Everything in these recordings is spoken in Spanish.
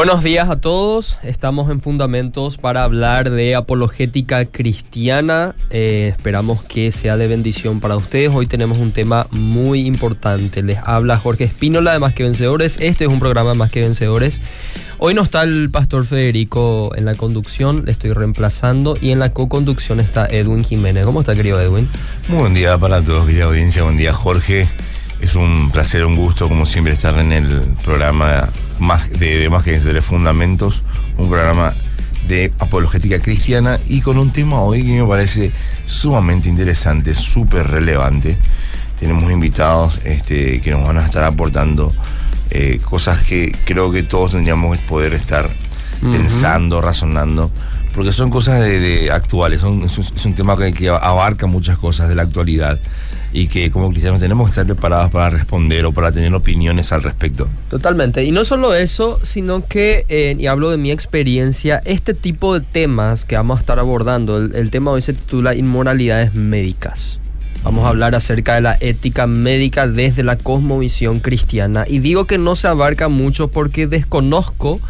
Buenos días a todos, estamos en Fundamentos para hablar de apologética cristiana, eh, esperamos que sea de bendición para ustedes, hoy tenemos un tema muy importante, les habla Jorge Espínola de Más que Vencedores, este es un programa Más que Vencedores, hoy no está el pastor Federico en la conducción, le estoy reemplazando. Y en la co-conducción está Edwin Jiménez, ¿cómo está querido Edwin? Muy buen día para todos, querida audiencia, buen día Jorge. Es un placer, un gusto, como siempre, estar en el programa más de, Más que de Fundamentos, un programa de apologética cristiana y con un tema hoy que me parece sumamente interesante, súper relevante. Tenemos invitados este, que nos van a estar aportando eh, cosas que creo que todos tendríamos que poder estar pensando, razonando, porque son cosas de, actuales, son, es, un, tema que abarca muchas cosas de la actualidad y que como cristianos tenemos que estar preparados para responder o para tener opiniones al respecto. Totalmente. Y no solo eso, sino que, eh, y hablo de mi experiencia, este tipo de temas que vamos a estar abordando, el, tema hoy se titula Inmoralidades Médicas. Vamos a hablar acerca de la ética médica desde la cosmovisión cristiana. Y digo que no se abarca mucho porque desconozco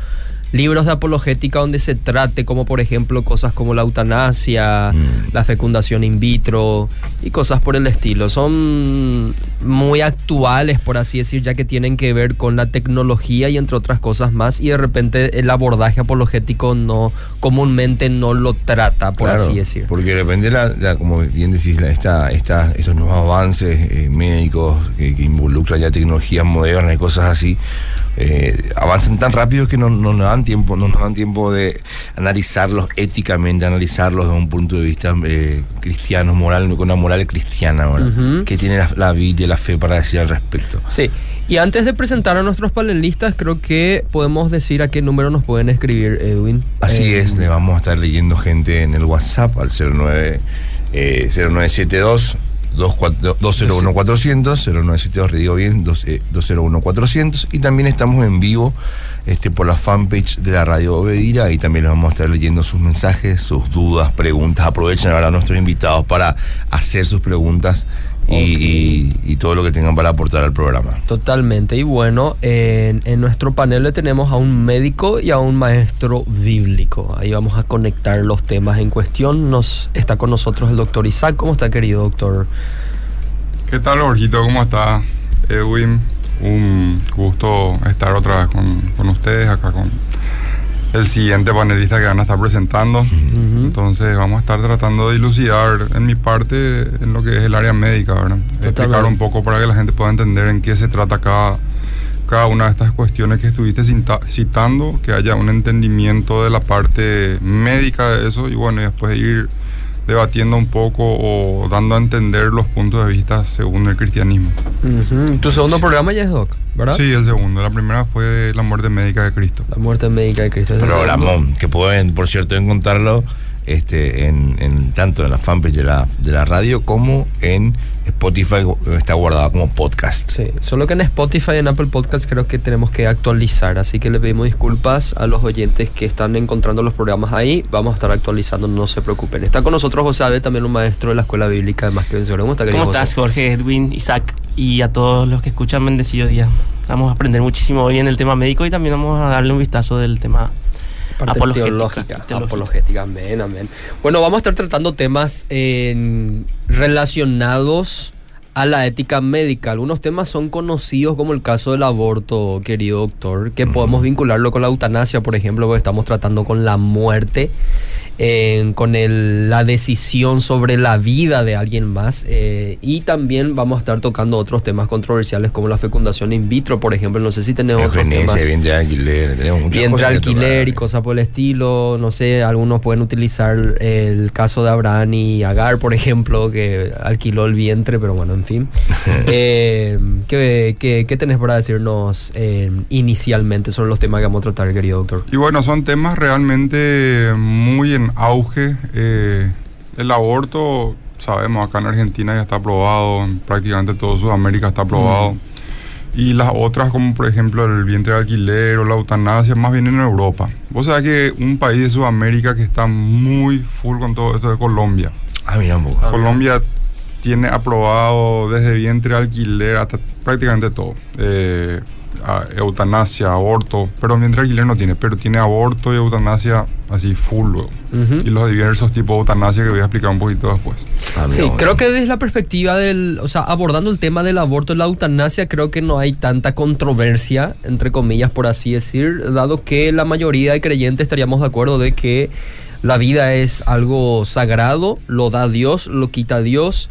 libros de apologética donde se trate como por ejemplo cosas como la eutanasia, mm. la fecundación in vitro y cosas por el estilo. Son muy actuales, por así decir, ya que tienen que ver con la tecnología y entre otras cosas más y de repente el abordaje apologético no comúnmente no lo trata, por así decir. Porque depende, la, como bien decís, la, esta, esta, estos nuevos avances eh, médicos que, que involucran ya tecnologías modernas y cosas así, eh, avanzan tan rápido que no, nos dan tiempo, no nos dan tiempo de analizarlos éticamente, analizarlos desde un punto de vista eh, cristiano, moral, con una moral cristiana, ¿verdad? Que tiene la, la Biblia la fe para decir al respecto. Sí. Y antes de presentar a nuestros panelistas, creo que podemos decir a qué número nos pueden escribir, Edwin. Así eh, es, le vamos a estar leyendo gente en el WhatsApp al 09, 0972 201-400, 0972, digo bien, 201-400. Y también estamos en vivo este, por la fanpage de la Radio Obedira y también les vamos a estar leyendo sus mensajes, sus dudas, preguntas. Aprovechen ahora a nuestros invitados para hacer sus preguntas y, todo lo que tengan para aportar al programa. Totalmente. Y bueno, en, nuestro panel le tenemos a un médico y a un maestro bíblico. Ahí vamos a conectar los temas en cuestión. Nos está con nosotros el doctor Isaac. ¿Cómo está, querido doctor? ¿Qué tal, Jorgito? ¿Cómo está, Edwin? Un gusto estar otra vez con, con ustedes acá con el siguiente panelista que van a estar presentando. Entonces vamos a estar tratando de dilucidar en mi parte en lo que es el área médica, ¿verdad? Explicar un poco para que la gente pueda entender en qué se trata cada, cada una de estas cuestiones que estuviste citando, que haya un entendimiento de la parte médica de eso y bueno, y después ir debatiendo un poco o dando a entender los puntos de vista según el cristianismo. ¿Tu segundo programa ya es Doc? ¿verdad? Sí, el segundo. La primera fue La muerte médica de Cristo. La muerte médica de Cristo. Programón, que pueden, por cierto, encontrarlo este, en, tanto en la fanpage de la, de la radio como en Spotify está guardado como podcast. Sí, solo que en Spotify y en Apple Podcast creo que tenemos que actualizar, así que le pedimos disculpas a los oyentes que están encontrando los programas ahí, vamos a estar actualizando, no se preocupen. Está con nosotros José Abe, también un maestro de la Escuela Bíblica de Más que Vencedor. ¿Cómo, ¿Cómo estás, Jorge, Edwin, Isaac y a todos los que escuchan Bendecido Día? Vamos a aprender muchísimo hoy en el tema médico y también vamos a darle un vistazo del tema apologética. Apologética, amén, amén. Bueno, vamos a estar tratando temas relacionados a la ética médica. Algunos temas son conocidos como el caso del aborto, querido doctor, que podemos vincularlo con la eutanasia, por ejemplo, porque estamos tratando con la muerte con la decisión sobre la vida de alguien más. Eh, y también vamos a estar tocando otros temas controversiales como la fecundación in vitro, por ejemplo. No sé si tenemos otros temas. de alquiler, tenemos muchas alquiler y cosas por el estilo. No sé, algunos pueden utilizar el caso de Abraham y Agar, por ejemplo, que alquiló el vientre, pero bueno, en fin. eh, ¿qué, qué, tenés para decirnos eh, inicialmente sobre los temas que vamos a tratar, querido doctor? Y bueno, son temas realmente muy en auge. Eh, el aborto, sabemos, acá en Argentina ya está aprobado, en prácticamente todo Sudamérica está aprobado. Mm. Y las otras, como por ejemplo el vientre de alquiler o la eutanasia, más bien en Europa. Vos sabés que un país de Sudamérica que está muy full con todo esto de Colombia. Ah, mira, Colombia tiene aprobado desde vientre de alquiler hasta prácticamente todo. Eh, a- eutanasia, aborto, pero mientras alquiler no tiene, pero tiene aborto y eutanasia así full luego. Y los diversos tipos de eutanasia que voy a explicar un poquito después. Ah, Sí, creo que desde la perspectiva del, o sea, abordando el tema del aborto y la eutanasia, creo que no hay tanta controversia, entre comillas, por así decir, dado que la mayoría de creyentes estaríamos de acuerdo de que la vida es algo sagrado, lo da Dios, lo quita Dios.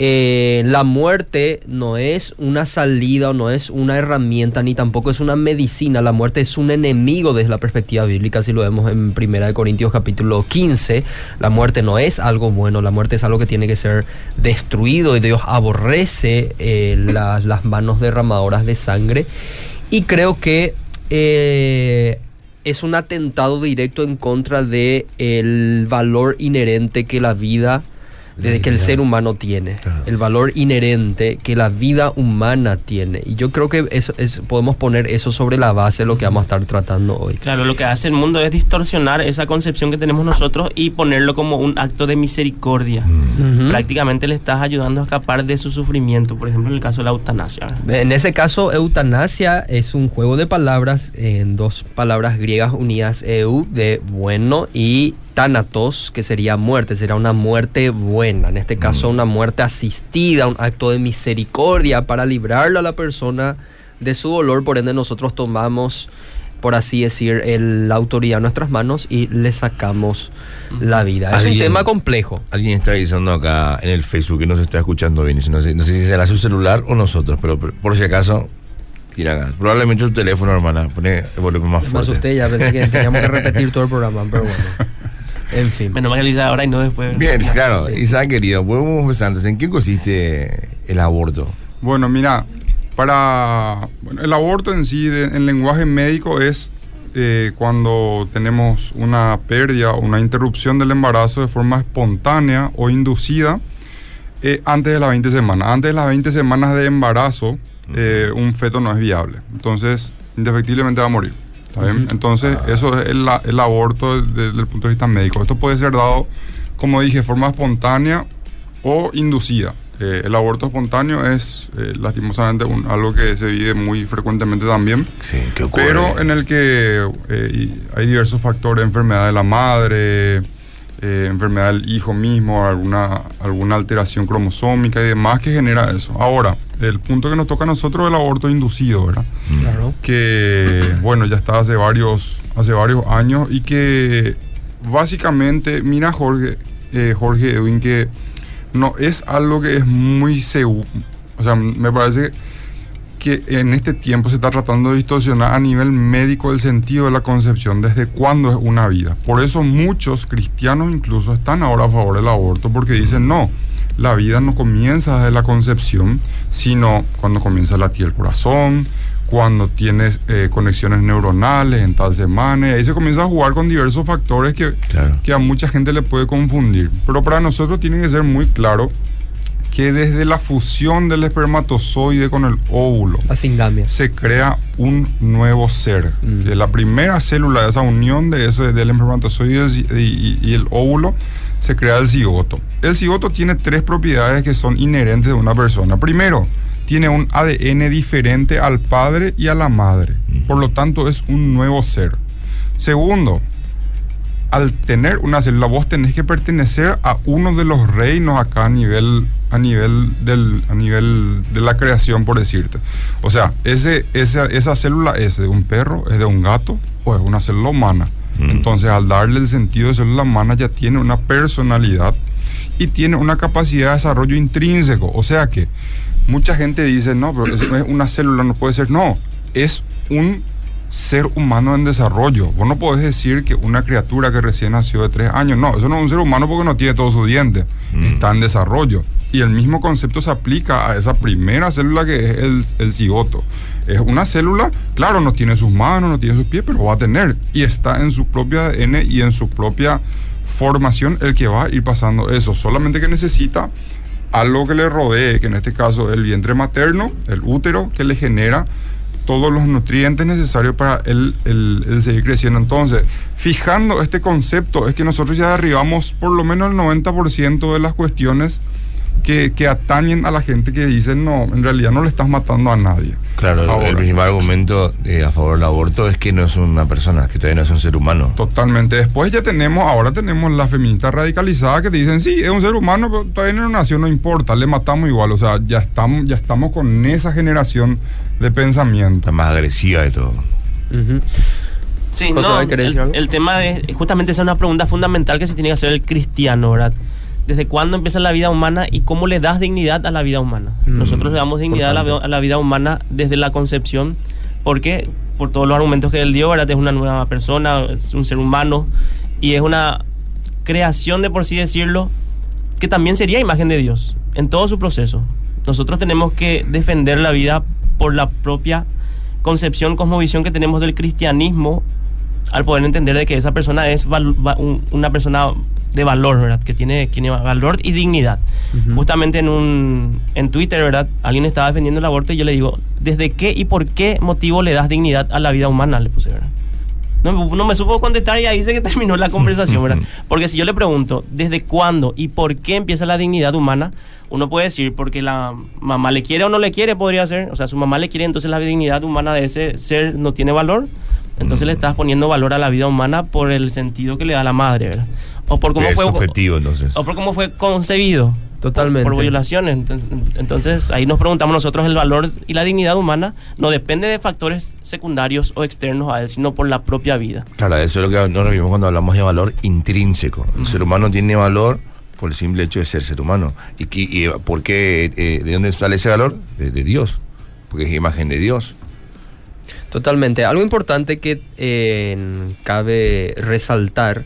Eh, la muerte no es una salida o no es una herramienta ni tampoco es una medicina. La muerte es un enemigo desde la perspectiva bíblica, si lo vemos en 1 Corintios capítulo 15. La muerte no es algo bueno, la muerte es algo que tiene que ser destruido y Dios aborrece eh, las, las manos derramadoras de sangre. Y creo que eh, es un atentado directo en contra de el valor inherente que la vida desde que el ser humano tiene, Claro. el valor inherente que la vida humana tiene. Y yo creo que eso es, podemos poner eso sobre la base de lo que vamos a estar tratando hoy. Claro, lo que hace el mundo es distorsionar esa concepción que tenemos nosotros y ponerlo como un acto de misericordia. Mm. Ujú. Prácticamente le estás ayudando a escapar de su sufrimiento, por ejemplo en el caso de la eutanasia. En ese caso, eutanasia es un juego de palabras en dos palabras griegas unidas, eu de bueno y thanatos, que sería muerte, sería una muerte buena. En este caso, una muerte asistida, un acto de misericordia para librarlo a la persona de su dolor. Por ende, nosotros tomamos, por así decir, el- la autoridad en nuestras manos y le sacamos la vida. Es un tema complejo. Alguien está diciendo acá en el Facebook que nos está escuchando bien. No sé, no sé si será su celular o nosotros, pero por, por si acaso. Probablemente tu teléfono, hermana. Pone el volumen más Me fuerte. asusté ya, pensé que teníamos que repetir todo el programa, pero bueno. En fin. Menos mal que lo hice ahora y no después. Bien, claro. Sí. Isaac, querido, podemos empezar. Entonces, ¿En qué consiste el aborto? Bueno, mira, para bueno, el aborto en sí, de- en lenguaje médico, es eh, cuando tenemos una pérdida o una interrupción del embarazo de forma espontánea o inducida eh, antes de las 20 semanas. Antes de las 20 semanas de embarazo, eh, un feto no es viable. Entonces, indefectiblemente va a morir. Entonces, eso es el, el aborto desde, desde el punto de vista médico. Esto puede ser dado, como dije, de forma espontánea o inducida. Eh, el aborto espontáneo es eh, lastimosamente un- algo que se vive muy frecuentemente también, Sí, ¿qué ocurre? pero en el que eh, hay diversos factores, enfermedad de la madre, eh, enfermedad del hijo mismo, alguna, alguna alteración cromosómica y demás que genera eso. Ahora, el punto que nos toca a nosotros es el aborto inducido, ¿verdad? Claro. que bueno ya está hace varios hace varios años y que básicamente mira Jorge eh, Jorge Edwin que no es algo que es muy seguro o sea me parece que en este tiempo se está tratando de distorsionar a nivel médico el sentido de la concepción desde cuándo es una vida por eso muchos cristianos incluso están ahora a favor del aborto porque dicen no la vida no comienza desde la concepción, sino cuando comienza a latir el corazón, cuando tienes eh, conexiones neuronales en tal semana. y Ahí se comienza a jugar con diversos factores que, Claro. que a mucha gente le puede confundir. Pero para nosotros tiene que ser muy claro que desde la fusión del espermatozoide con el óvulo, se crea un nuevo ser. Mm. Que La primera célula de esa unión de ese, del espermatozoide y, y- y el óvulo se crea el cigoto. El cigoto tiene tres propiedades que son inherentes de una persona. Primero, tiene un ADN diferente al padre y a la madre. Por lo tanto, es un nuevo ser. Segundo, al tener una célula, vos tenés que pertenecer a uno de los reinos acá a nivel, a nivel, del, a nivel de la creación, por decirte. O sea, ese, esa, esa célula es de un perro, es de un gato o es una célula humana. Mm. Entonces, al darle el sentido de célula humana, ya tiene una personalidad y tiene una capacidad de desarrollo intrínseco. O sea que mucha gente dice, no, pero eso no es una célula, no puede ser. No, es un ser humano en desarrollo. Vos no podés decir que una criatura que recién nació de tres años, no, eso no es un ser humano porque no tiene todos sus dientes, Mm. está en desarrollo. Y el mismo concepto se aplica a esa primera célula que es el, el cigoto. Es una célula, claro, no tiene sus manos, no tiene sus pies, pero va a tener. Y está en su propia ADN y en su propia formación el que va a ir pasando eso. Solamente que necesita algo que le rodee, que en este caso es el vientre materno, el útero, que le genera todos los nutrientes necesarios para él- él seguir creciendo. Entonces, fijando este concepto, es que nosotros ya derribamos por lo menos el 90% de las cuestiones que, que atañen a la gente que dicen, no, en realidad no le estás matando a nadie. Claro, el- Ahora. el principal argumento eh, a favor del aborto es que no es una persona, que todavía no es un ser humano. Totalmente. Después ya tenemos, ahora tenemos las feministas radicalizadas que te dicen, sí, es un ser humano, pero todavía no nació, no importa, le matamos igual. O sea, ya estamos, ya estamos con esa generación de pensamiento. La más agresiva de todo. Sí, José, no, ¿querés el, el tema de, justamente esa es una pregunta fundamental que se tiene que hacer el cristiano, ¿verdad? ¿Desde cuándo empieza la vida humana y cómo le das dignidad a la vida humana? Mm, Nosotros le damos dignidad a la, a la vida humana desde la concepción, porque por todos los argumentos que él dio, ¿verdad? Es una nueva persona, es un ser humano y es una creación, de por así decirlo, que también sería imagen de Dios en todo su proceso. Nosotros tenemos que defender la vida por la propia concepción, cosmovisión que tenemos del cristianismo al poder entender de que esa persona es una persona de valor, ¿verdad? Que tiene, tiene valor y dignidad. Ujú. Justamente en un en Twitter, ¿verdad? Alguien estaba defendiendo el aborto y yo le digo, ¿desde qué y por qué motivo le das dignidad a la vida humana? Le puse, ¿verdad? No, no me supo contestar y ahí se que terminó la conversación, ¿verdad? Porque si yo le pregunto, ¿desde cuándo y por qué empieza la dignidad humana? Uno puede decir, porque la mamá le quiere o no le quiere, podría ser. O sea, su mamá le quiere, entonces la dignidad humana de ese ser no tiene valor. Entonces le estás poniendo valor a la vida humana por el sentido que le da la madre, ¿verdad? O por cómo es fue objetivo, entonces. o por cómo fue concebido. Totalmente. Por, por violaciones. Entonces, ahí nos preguntamos nosotros el valor y la dignidad humana no depende de factores secundarios o externos a él, sino por la propia vida. Claro, eso es lo que nos referimos cuando hablamos de valor intrínseco. El ser humano tiene valor por el simple hecho de ser ser humano. ¿Y, y- y por qué? eh, ¿De dónde sale ese valor? De, de Dios. Porque es imagen de Dios. Totalmente. Algo importante que eh, cabe resaltar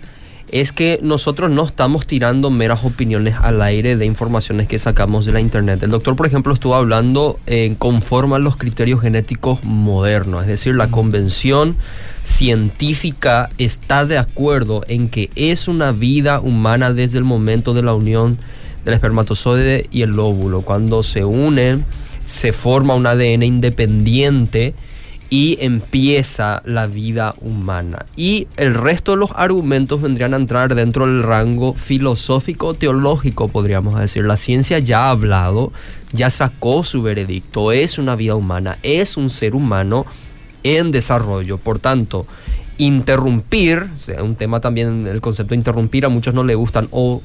es que nosotros no estamos tirando meras opiniones al aire de informaciones que sacamos de la internet. El doctor, por ejemplo, estuvo hablando en conforme a los criterios genéticos modernos, es decir, la convención científica está de acuerdo en que es una vida humana desde el momento de la unión del espermatozoide y el óvulo. Cuando se unen, se forma un ADN independiente y empieza la vida humana. Y el resto de los argumentos vendrían a entrar dentro del rango filosófico teológico, podríamos decir. La ciencia ya ha hablado, ya sacó su veredicto, es una vida humana, es un ser humano en desarrollo. Por tanto, interrumpir, un tema también, el concepto de interrumpir a muchos no le gustan, o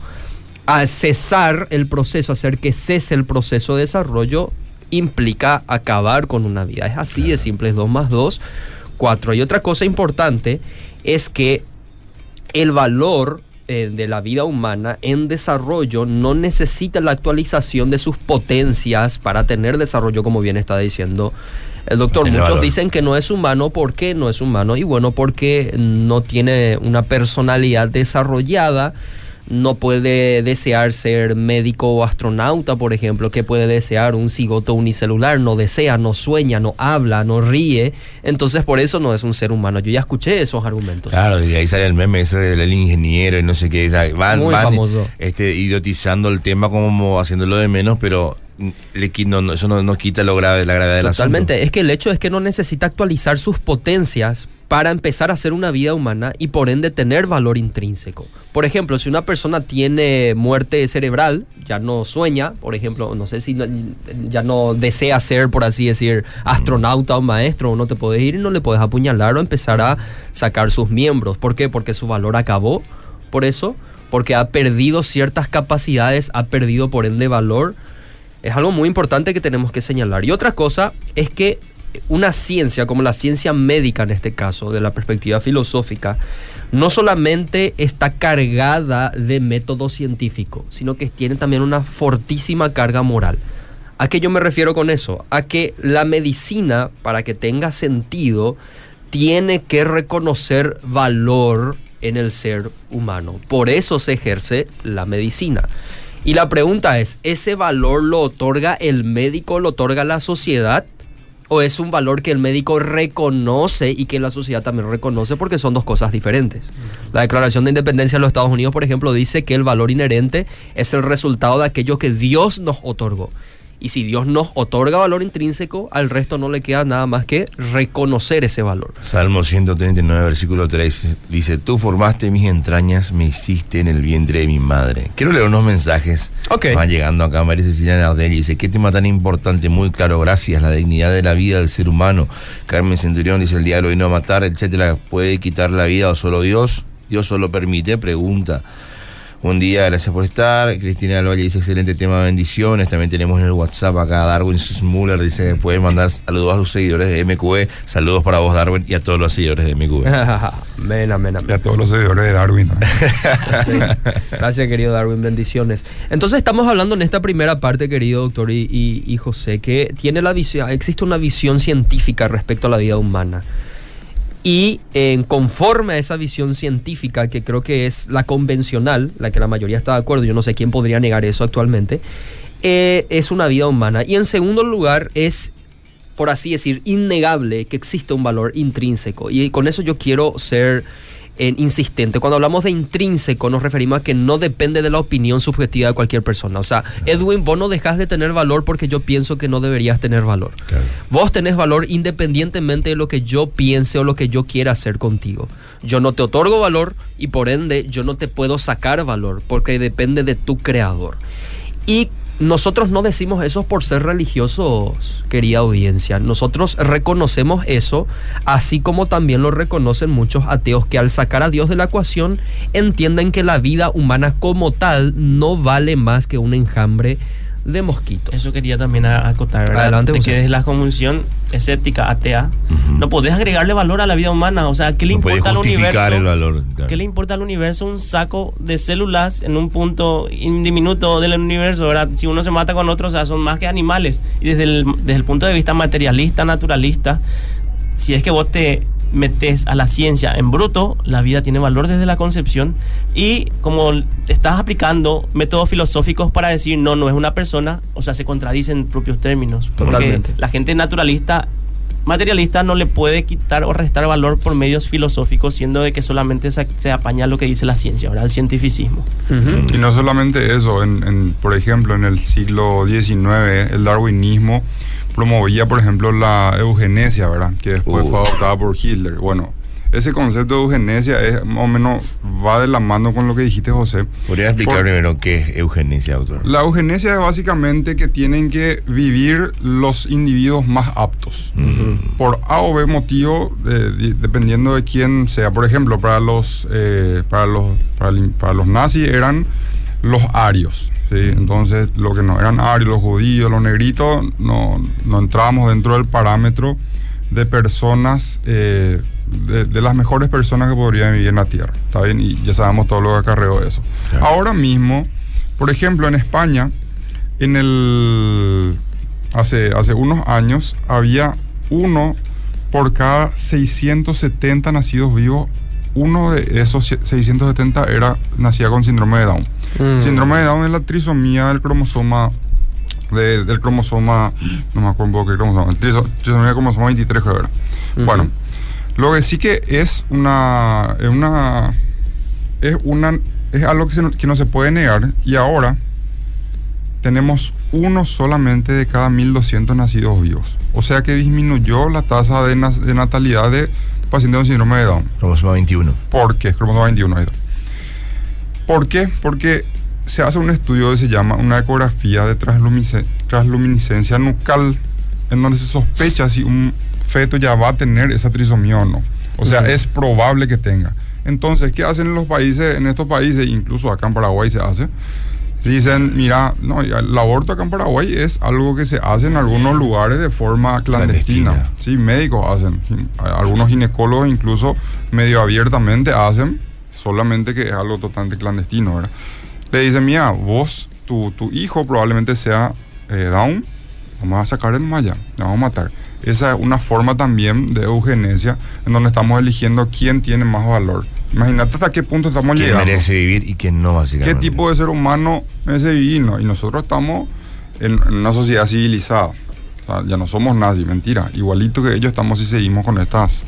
a cesar el proceso, hacer que cese el proceso de desarrollo, implica acabar con una vida. Es así de simple, es 2 más 2, 4. Y otra cosa importante es que el valor eh, de la vida humana en desarrollo no necesita la actualización de sus potencias para tener desarrollo, como bien está diciendo el doctor. Muchos valor. dicen que no es humano. ¿Por qué no es humano? Y bueno, porque no tiene una personalidad desarrollada. No puede desear ser médico o astronauta, por ejemplo, que puede desear un cigoto unicelular, no desea, no sueña, no habla, no ríe. Entonces, por eso no es un ser humano. Yo ya escuché esos argumentos. Claro, y ahí sale el meme ese del ingeniero y no sé qué. Van, Muy van, famoso. Este, idiotizando el tema como haciéndolo de menos, pero no, eso no, no quita lo grave, la gravedad del Totalmente. Es que el hecho es que no necesita actualizar sus potencias para empezar a hacer una vida humana y por ende tener valor intrínseco. Por ejemplo, si una persona tiene muerte cerebral, ya no sueña, por ejemplo, no sé si no- ya no desea ser, por así decir, astronauta o maestro, o no te puedes ir y no le puedes apuñalar o empezar a sacar sus miembros. ¿Por qué? Porque su valor acabó. Por eso, porque ha perdido ciertas capacidades, ha perdido por ende valor. Es algo muy importante que tenemos que señalar. Y otra cosa es que una ciencia, como la ciencia médica en este caso, de la perspectiva filosófica, no solamente está cargada de método científico, sino que tiene también una fortísima carga moral. ¿A qué yo me refiero con eso? A que la medicina, para que tenga sentido, tiene que reconocer valor en el ser humano. Por eso se ejerce la medicina. Y la pregunta es, ¿ese valor lo otorga el médico, lo otorga la sociedad? ¿O es un valor que el médico reconoce y que la sociedad también reconoce porque son dos cosas diferentes? La Declaración de Independencia de los Estados Unidos, por ejemplo, dice que el valor inherente es el resultado de aquello que Dios nos otorgó. Y si Dios nos otorga valor intrínseco, al resto no le queda nada más que reconocer ese valor. Salmo 139, versículo 3 dice, tú formaste mis entrañas, me hiciste en el vientre de mi madre. Quiero leer unos mensajes Ok. van llegando acá. María Cecilia Nardel dice, qué tema tan importante, muy claro, gracias, la dignidad de la vida del ser humano. Carmen Centurión dice, el diablo vino a matar, etcétera, ¿puede quitar la vida o solo Dios? Dios solo permite, pregunta. Buen día, gracias por estar. Cristina del Valle dice, excelente tema, bendiciones. También tenemos en el WhatsApp acá Darwin Smuller, dice, puede mandar saludos a sus seguidores de MQE. Saludos para vos, Darwin, y a todos los seguidores de MQE. amén, amén, Y a todos los seguidores de Darwin. Gracias, querido Darwin, bendiciones. Entonces estamos hablando en esta primera parte, querido doctor y, y- y José, que tiene la visión, existe una visión científica respecto a la vida humana. Y en conforme a esa visión científica, que creo que es la convencional, la que la mayoría está de acuerdo, yo no sé quién podría negar eso actualmente, eh, es una vida humana. Y en segundo lugar, es, por así decir, innegable que existe un valor intrínseco. Y con eso yo quiero ser eh, insistente. Cuando hablamos de intrínseco, nos referimos a que no depende de la opinión subjetiva de cualquier persona. O sea, Edwin, vos no dejas de tener valor porque yo pienso que no deberías tener valor. Claro. Vos tenés valor independientemente de lo que yo piense o lo que yo quiera hacer contigo. Yo no te otorgo valor y por ende yo no te puedo sacar valor porque depende de tu creador. Y nosotros no decimos eso por ser religiosos, querida audiencia. Nosotros reconocemos eso, así como también lo reconocen muchos ateos que al sacar a Dios de la ecuación entienden que la vida humana como tal no vale más que un enjambre de mosquitos. Eso quería también a- acotar, ¿verdad? Adelante, de José. que desde la convulsión escéptica, atea, no podés agregarle valor a la vida humana. O sea, ¿qué le No importa al universo? el valor. claro. ¿Qué le importa al universo un saco de células en un punto diminuto del universo, verdad? Si uno se mata con otro, o sea, son más que animales. Y desde el, desde el punto de vista materialista, naturalista, si es que vos te metes a la ciencia en bruto, la vida tiene valor desde la concepción y como estás aplicando métodos filosóficos para decir no, no es una persona, o sea, se contradicen en propios términos. Totalmente. Porque la gente naturalista, materialista, no le puede quitar o restar valor por medios filosóficos, siendo de que solamente se, se apaña lo que dice la ciencia, ¿verdad? El cientificismo. Ujú. Y no solamente eso, en, en- por ejemplo, en el siglo XIX, el darwinismo promovía, por ejemplo, la eugenesia, ¿verdad? Que después Uh. fue adoptada por Hitler. Bueno, ese concepto de eugenesia es más o menos va de la mano con lo que dijiste, José. ¿Podría explicar Por- primero qué es eugenesia, doctor? La eugenesia es básicamente que tienen que vivir los individuos más aptos. Por A o B motivo, eh, di- dependiendo de quién sea. Por ejemplo, para los, eh, para los, para los nazis eran los arios. ¿sí? Entonces, lo que no eran arios, los judíos, los negritos, no, no entrábamos dentro del parámetro de personas, eh, de, de las mejores personas que podrían vivir en la Tierra. ¿Está bien? Y ya sabemos todo lo que acarreó eso. Claro. Ahora mismo, por ejemplo, en España, en el hace, hace unos años había uno por cada 670 nacidos vivos. Uno de esos 670 era nacía con síndrome de Down. Mm. Síndrome de Down es la trisomía del cromosoma de- del cromosoma, no me acuerdo qué cromosoma, el triso- trisomía del cromosoma 23 creo. Bueno, lo que sí que es una, es una, es una, es algo que, se no, que no se puede negar y ahora tenemos uno solamente de cada 1200 nacidos vivos. O sea que disminuyó la tasa de, de natalidad de pacientes con síndrome de Down. Cromosoma 21. ¿Por qué? Cromosoma 21. ¿Por qué? Porque se hace un estudio que se llama una ecografía de transluminiscencia nucal, en donde se sospecha si un feto ya va a tener esa trisomía o no. O sea, Ujú. es probable que tenga. Entonces, ¿qué hacen en los países, en estos países, incluso acá en Paraguay se hace? Dicen, mira, no, el aborto acá en Paraguay es algo que se hace en algunos lugares de forma clandestina. Clandestina. Sí, médicos hacen. Algunos ginecólogos incluso medio abiertamente hacen, solamente que es algo totalmente clandestino, ¿verdad? Le dicen, mira, vos, tu, tu hijo probablemente sea eh, Down, vamos a sacar el malla, le vamos a matar. Esa es una forma también de eugenesia en donde estamos eligiendo quién tiene más valor. Imagínate hasta qué punto estamos ¿Quién llegando. merece vivir y quién no, ¿Qué básicamente? tipo de ser humano merece vivir? No, Y nosotros estamos en, en una sociedad civilizada. O sea, ya no somos nazis, mentira. Igualito que ellos estamos si seguimos con estas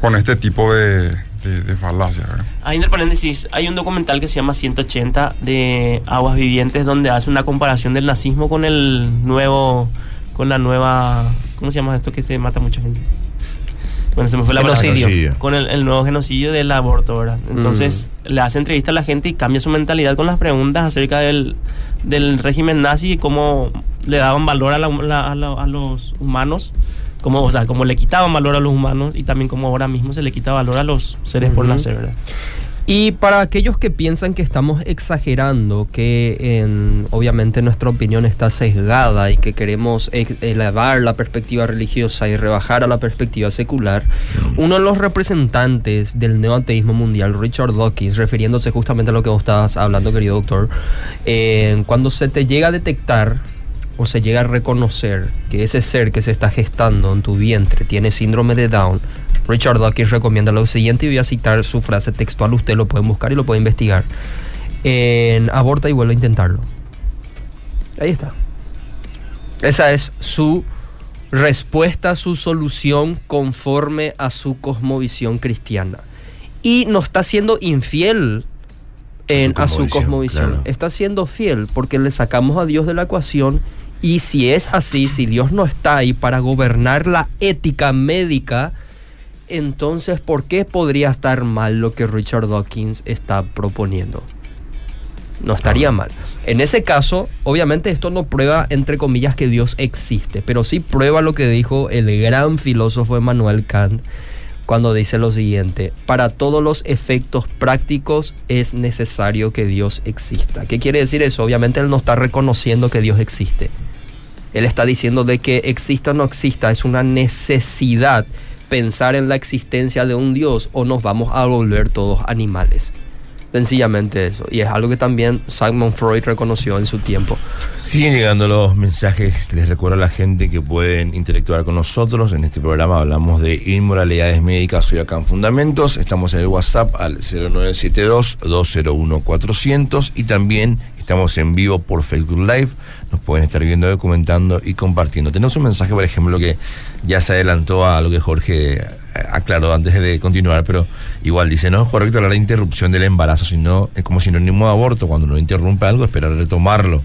con este tipo de, de, de falacia, ¿verdad? Ahí entre paréntesis, hay un documental que se llama 180 de Aguas Vivientes donde hace una comparación del nazismo con el nuevo, con la nueva, ¿cómo se llama esto que se mata mucha gente? Bueno, se me fue la palabra. Genocidio. Genocidio. Con el, el nuevo genocidio del aborto, ¿verdad? Entonces le hace entrevista a la gente y cambia su mentalidad con las preguntas acerca del, del régimen nazi y cómo le daban valor a, la- la- a la- a los humanos, como, o sea, cómo le quitaban valor a los humanos y también como ahora mismo se le quita valor a los seres por Ujú. nacer, ¿verdad? Y para aquellos que piensan que estamos exagerando, que en- obviamente nuestra opinión está sesgada y que queremos elevar la perspectiva religiosa y rebajar a la perspectiva secular, uno de los representantes del neoateísmo mundial, Richard Dawkins, refiriéndose justamente a lo que vos estabas hablando, querido doctor, eh, cuando se te llega a detectar o se llega a reconocer que ese ser que se está gestando en tu vientre tiene síndrome de Down, Richard Dawkins recomienda lo siguiente y voy a citar su frase textual, usted lo puede buscar y lo puede investigar. En aborta y vuelve a intentarlo. Ahí está. Esa es su respuesta, su solución conforme a su cosmovisión cristiana. Y no está siendo infiel en, a su cosmovisión, cosmovisión. claro. Está siendo fiel porque le sacamos a Dios de la ecuación y si es así, si Dios no está ahí para gobernar la ética médica, entonces ¿por qué podría estar mal lo que Richard Dawkins está proponiendo? No estaría mal. En ese caso, obviamente esto no prueba, entre comillas, que Dios existe, pero sí prueba lo que dijo el gran filósofo Emmanuel Kant cuando dice lo siguiente, para todos los efectos prácticos es necesario que Dios exista. ¿Qué quiere decir eso? Obviamente él no está reconociendo que Dios existe. Él está diciendo de que exista o no exista, es una necesidad pensar en la existencia de un Dios o nos vamos a volver todos animales. Sencillamente eso. Y es algo que también Sigmund Freud reconoció en su tiempo. Siguen llegando los mensajes. Les recuerdo a la gente que pueden interactuar con nosotros. En este programa hablamos de inmoralidades médicas hoy acá en Fundamentos. Estamos en el WhatsApp al 0972-201-400 y también estamos en vivo por Facebook Live. Nos pueden estar viendo, documentando y compartiendo. Tenemos un mensaje, por ejemplo, que ya se adelantó a lo que Jorge eh, aclaró antes de continuar, pero igual dice, no es correcto hablar de interrupción del embarazo, sino es como sinónimo de aborto. Cuando uno interrumpe algo, esperar retomarlo.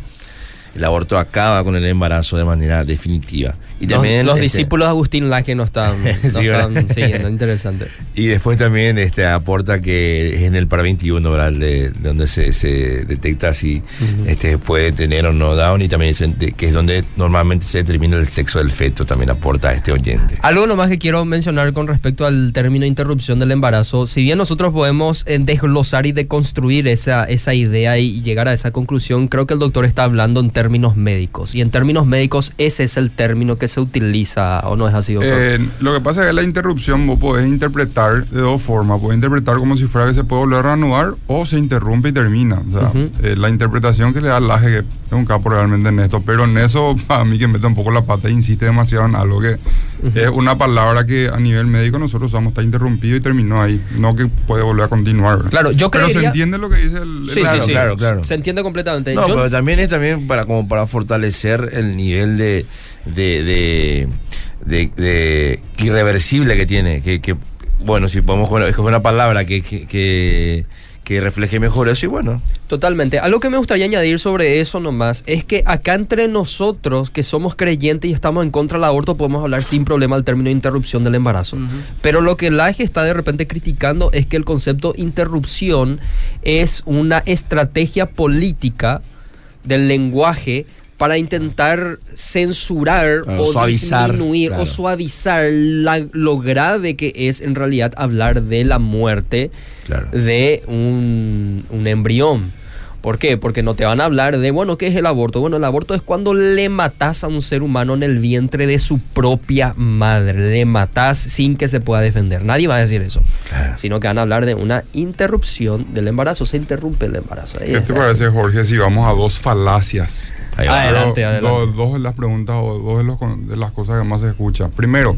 El aborto acaba con el embarazo de manera definitiva. Y Los, también los este, discípulos de Agustín Laje no están, no Sí, están ¿verdad? siguiendo. Interesante. Y después también este, aporta que es en el par 21, ¿verdad? De, de donde se, se detecta si este, puede tener o no Down y también de- que es donde normalmente se determina el sexo del feto, también aporta este oyente. Algo nomás que quiero mencionar con respecto al término interrupción del embarazo, si bien nosotros podemos eh, desglosar y deconstruir esa, esa idea y llegar a esa conclusión, creo que el doctor está hablando en términos médicos. Y en términos médicos ese es el término que se utiliza, ¿o no es así, doctor? Eh, lo que pasa es que la interrupción vos podés interpretar de dos formas. Podés interpretar como si fuera que se puede volver a reanudar o se interrumpe y termina. O sea, eh, la interpretación que le da Laje, que es un capo realmente en esto, pero en eso, para mí que mete un poco la pata e insiste demasiado en algo que es una palabra que a nivel médico nosotros usamos, está interrumpido y terminó ahí. No que puede volver a continuar. ¿verdad? Claro, yo pero se entiende lo que dice el... el Sí, claro, sí, sí. claro, claro. Se entiende completamente. No, Yo- pero también es también para como para fortalecer el nivel de de, de, de- de irreversible que tiene. Que, que, bueno, si podemos bueno, escoger una palabra que, que, que, que refleje mejor eso y bueno. Totalmente. Algo que me gustaría añadir sobre eso nomás es que acá entre nosotros que somos creyentes y estamos en contra del aborto podemos hablar sin problema el término interrupción del embarazo. Pero lo que Laje está de repente criticando es que el concepto interrupción es una estrategia política del lenguaje para intentar censurar Claro, o suavizar, disminuir claro. o suavizar la- lo grave que es en realidad hablar de la muerte Claro. de un, un embrión. ¿Por qué? Porque no te van a hablar de, bueno, ¿qué es el aborto? Bueno, el aborto es cuando le matas a un ser humano en el vientre de su propia madre. Le matas sin que se pueda defender. Nadie va a decir eso. Claro. Sino que van a hablar de una interrupción del embarazo. Se interrumpe el embarazo. Ahí ¿Qué te parece, Jorge, si vamos a dos falacias? Ahí. Adelante, adelante. Dos, dos de las preguntas o dos de, los de las cosas que más se escucha. Primero,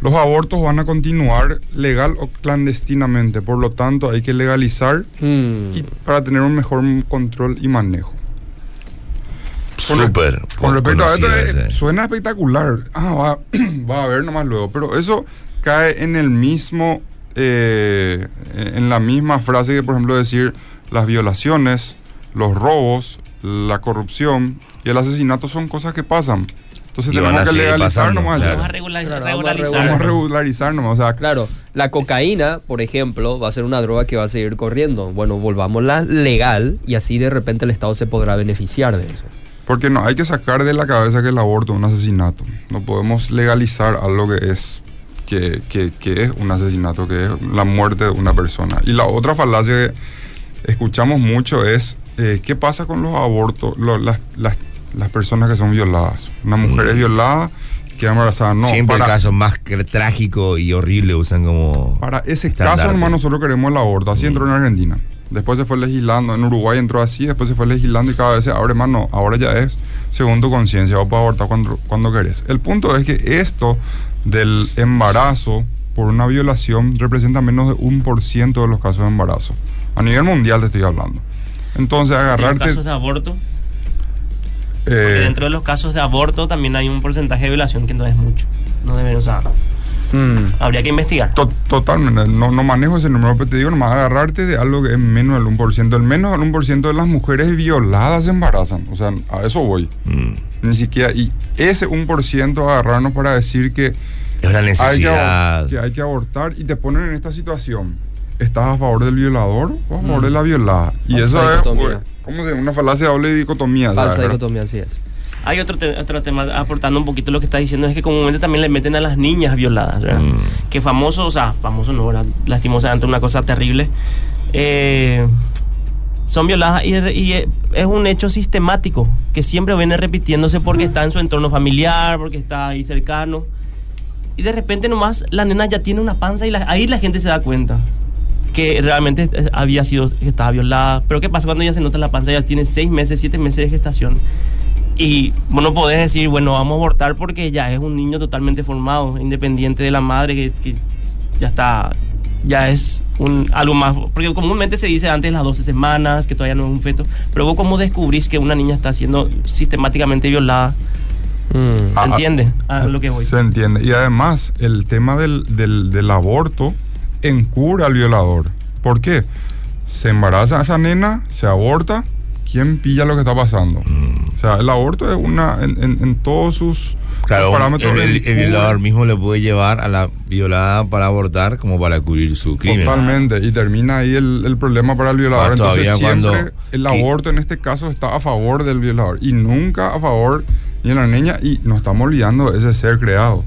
los abortos van a continuar legal o clandestinamente, por lo tanto hay que legalizar Hmm. y para tener un mejor control y manejo. Con Súper. Con respecto a esto, eh, suena espectacular. Ah, va, va a ver nomás luego, pero eso cae en el mismo eh, en la misma frase que, por ejemplo, decir las violaciones, los robos, la corrupción y el asesinato son cosas que pasan. Entonces Y van tenemos a que legalizar pasando, nomás. claro. Vamos a regular- Claro, vamos a regularizar. Vamos a regularizar nomás. O sea, Claro, la cocaína, por ejemplo, va a ser una droga que va a seguir corriendo. Bueno, volvámosla legal y así de repente el Estado se podrá beneficiar de eso. Porque no, hay que sacar de la cabeza que el aborto es un asesinato. No podemos legalizar algo que es, que, que- que es un asesinato, que es la muerte de una persona. Y la otra falacia que escuchamos mucho es, eh, ¿qué pasa con los abortos, lo- las, las- las personas que son violadas? Una mujer Mm. es violada, queda embarazada. No, Siempre para, el caso más que- trágico y horrible usan como. para ese estandarte. caso, hermano, nosotros queremos el aborto. Así entró en Argentina. Después se fue legislando, en Uruguay entró así, después se fue legislando y cada vez se abre más. No, ahora ya es según tu conciencia, vos puedes abortar cuando, cuando querés. El punto es que esto del embarazo por una violación representa menos de un por ciento de los casos de embarazo. A nivel mundial te estoy hablando. Entonces, En agarrarte... casos de aborto, porque dentro de los casos de aborto también hay un porcentaje de violación que no es mucho. No debería, o sea, Mm. habría que investigar. To- Totalmente, no, no manejo ese número, pero te digo nomás agarrarte de algo que es menos del 1%. El menos del 1% de las mujeres violadas se embarazan. O sea, a eso voy. Mm. Ni siquiera. Y ese 1% agarrarnos para decir que Es una hay que, necesidad. abor- que hay que abortar y te ponen en esta situación. ¿Estás a favor del violador o a favor de la violada? Y eso es como de una falacia de doble dicotomía. Falsa ¿sabes? dicotomía, así es. Hay otro, te- otro tema aportando un poquito lo que está diciendo, es que comúnmente también le meten a las niñas violadas, ¿verdad? Mm. Que famoso, o sea, famoso no, ¿verdad? Lastimosamente una cosa terrible. Eh, son violadas y, y es un hecho sistemático que siempre viene repitiéndose porque está en su entorno familiar, porque está ahí cercano. Y de repente nomás la nena ya tiene una panza y la- ahí la gente se da cuenta que realmente había sido, que estaba violada. Pero ¿qué pasa cuando ya se nota la panza? Ya tiene seis meses, siete meses de gestación. Y vos no podés decir, bueno, vamos a abortar porque ya es un niño totalmente formado, independiente de la madre, que, que ya está, ya es un, algo más. Porque comúnmente se dice antes de las 12 semanas, que todavía no es un feto. Pero vos, ¿cómo descubrís que una niña está siendo sistemáticamente violada? Mm. Ah, ¿Entiendes? A lo que voy. Se entiende. Y además, el tema del, del, del aborto encubra al violador. ¿Por qué? Se embaraza a esa nena, se aborta, ¿quién pilla lo que está pasando? O sea, el aborto es una, en, en- en todos sus Claro, parámetros. el, el- el encubra violador mismo le puede llevar a la violada para abortar como para cubrir su crimen. Totalmente, y termina ahí el, el problema para el violador. Más Entonces siempre cuando- el aborto en este caso está a favor del violador y nunca a favor de la niña y nos estamos olvidando de ese ser creado.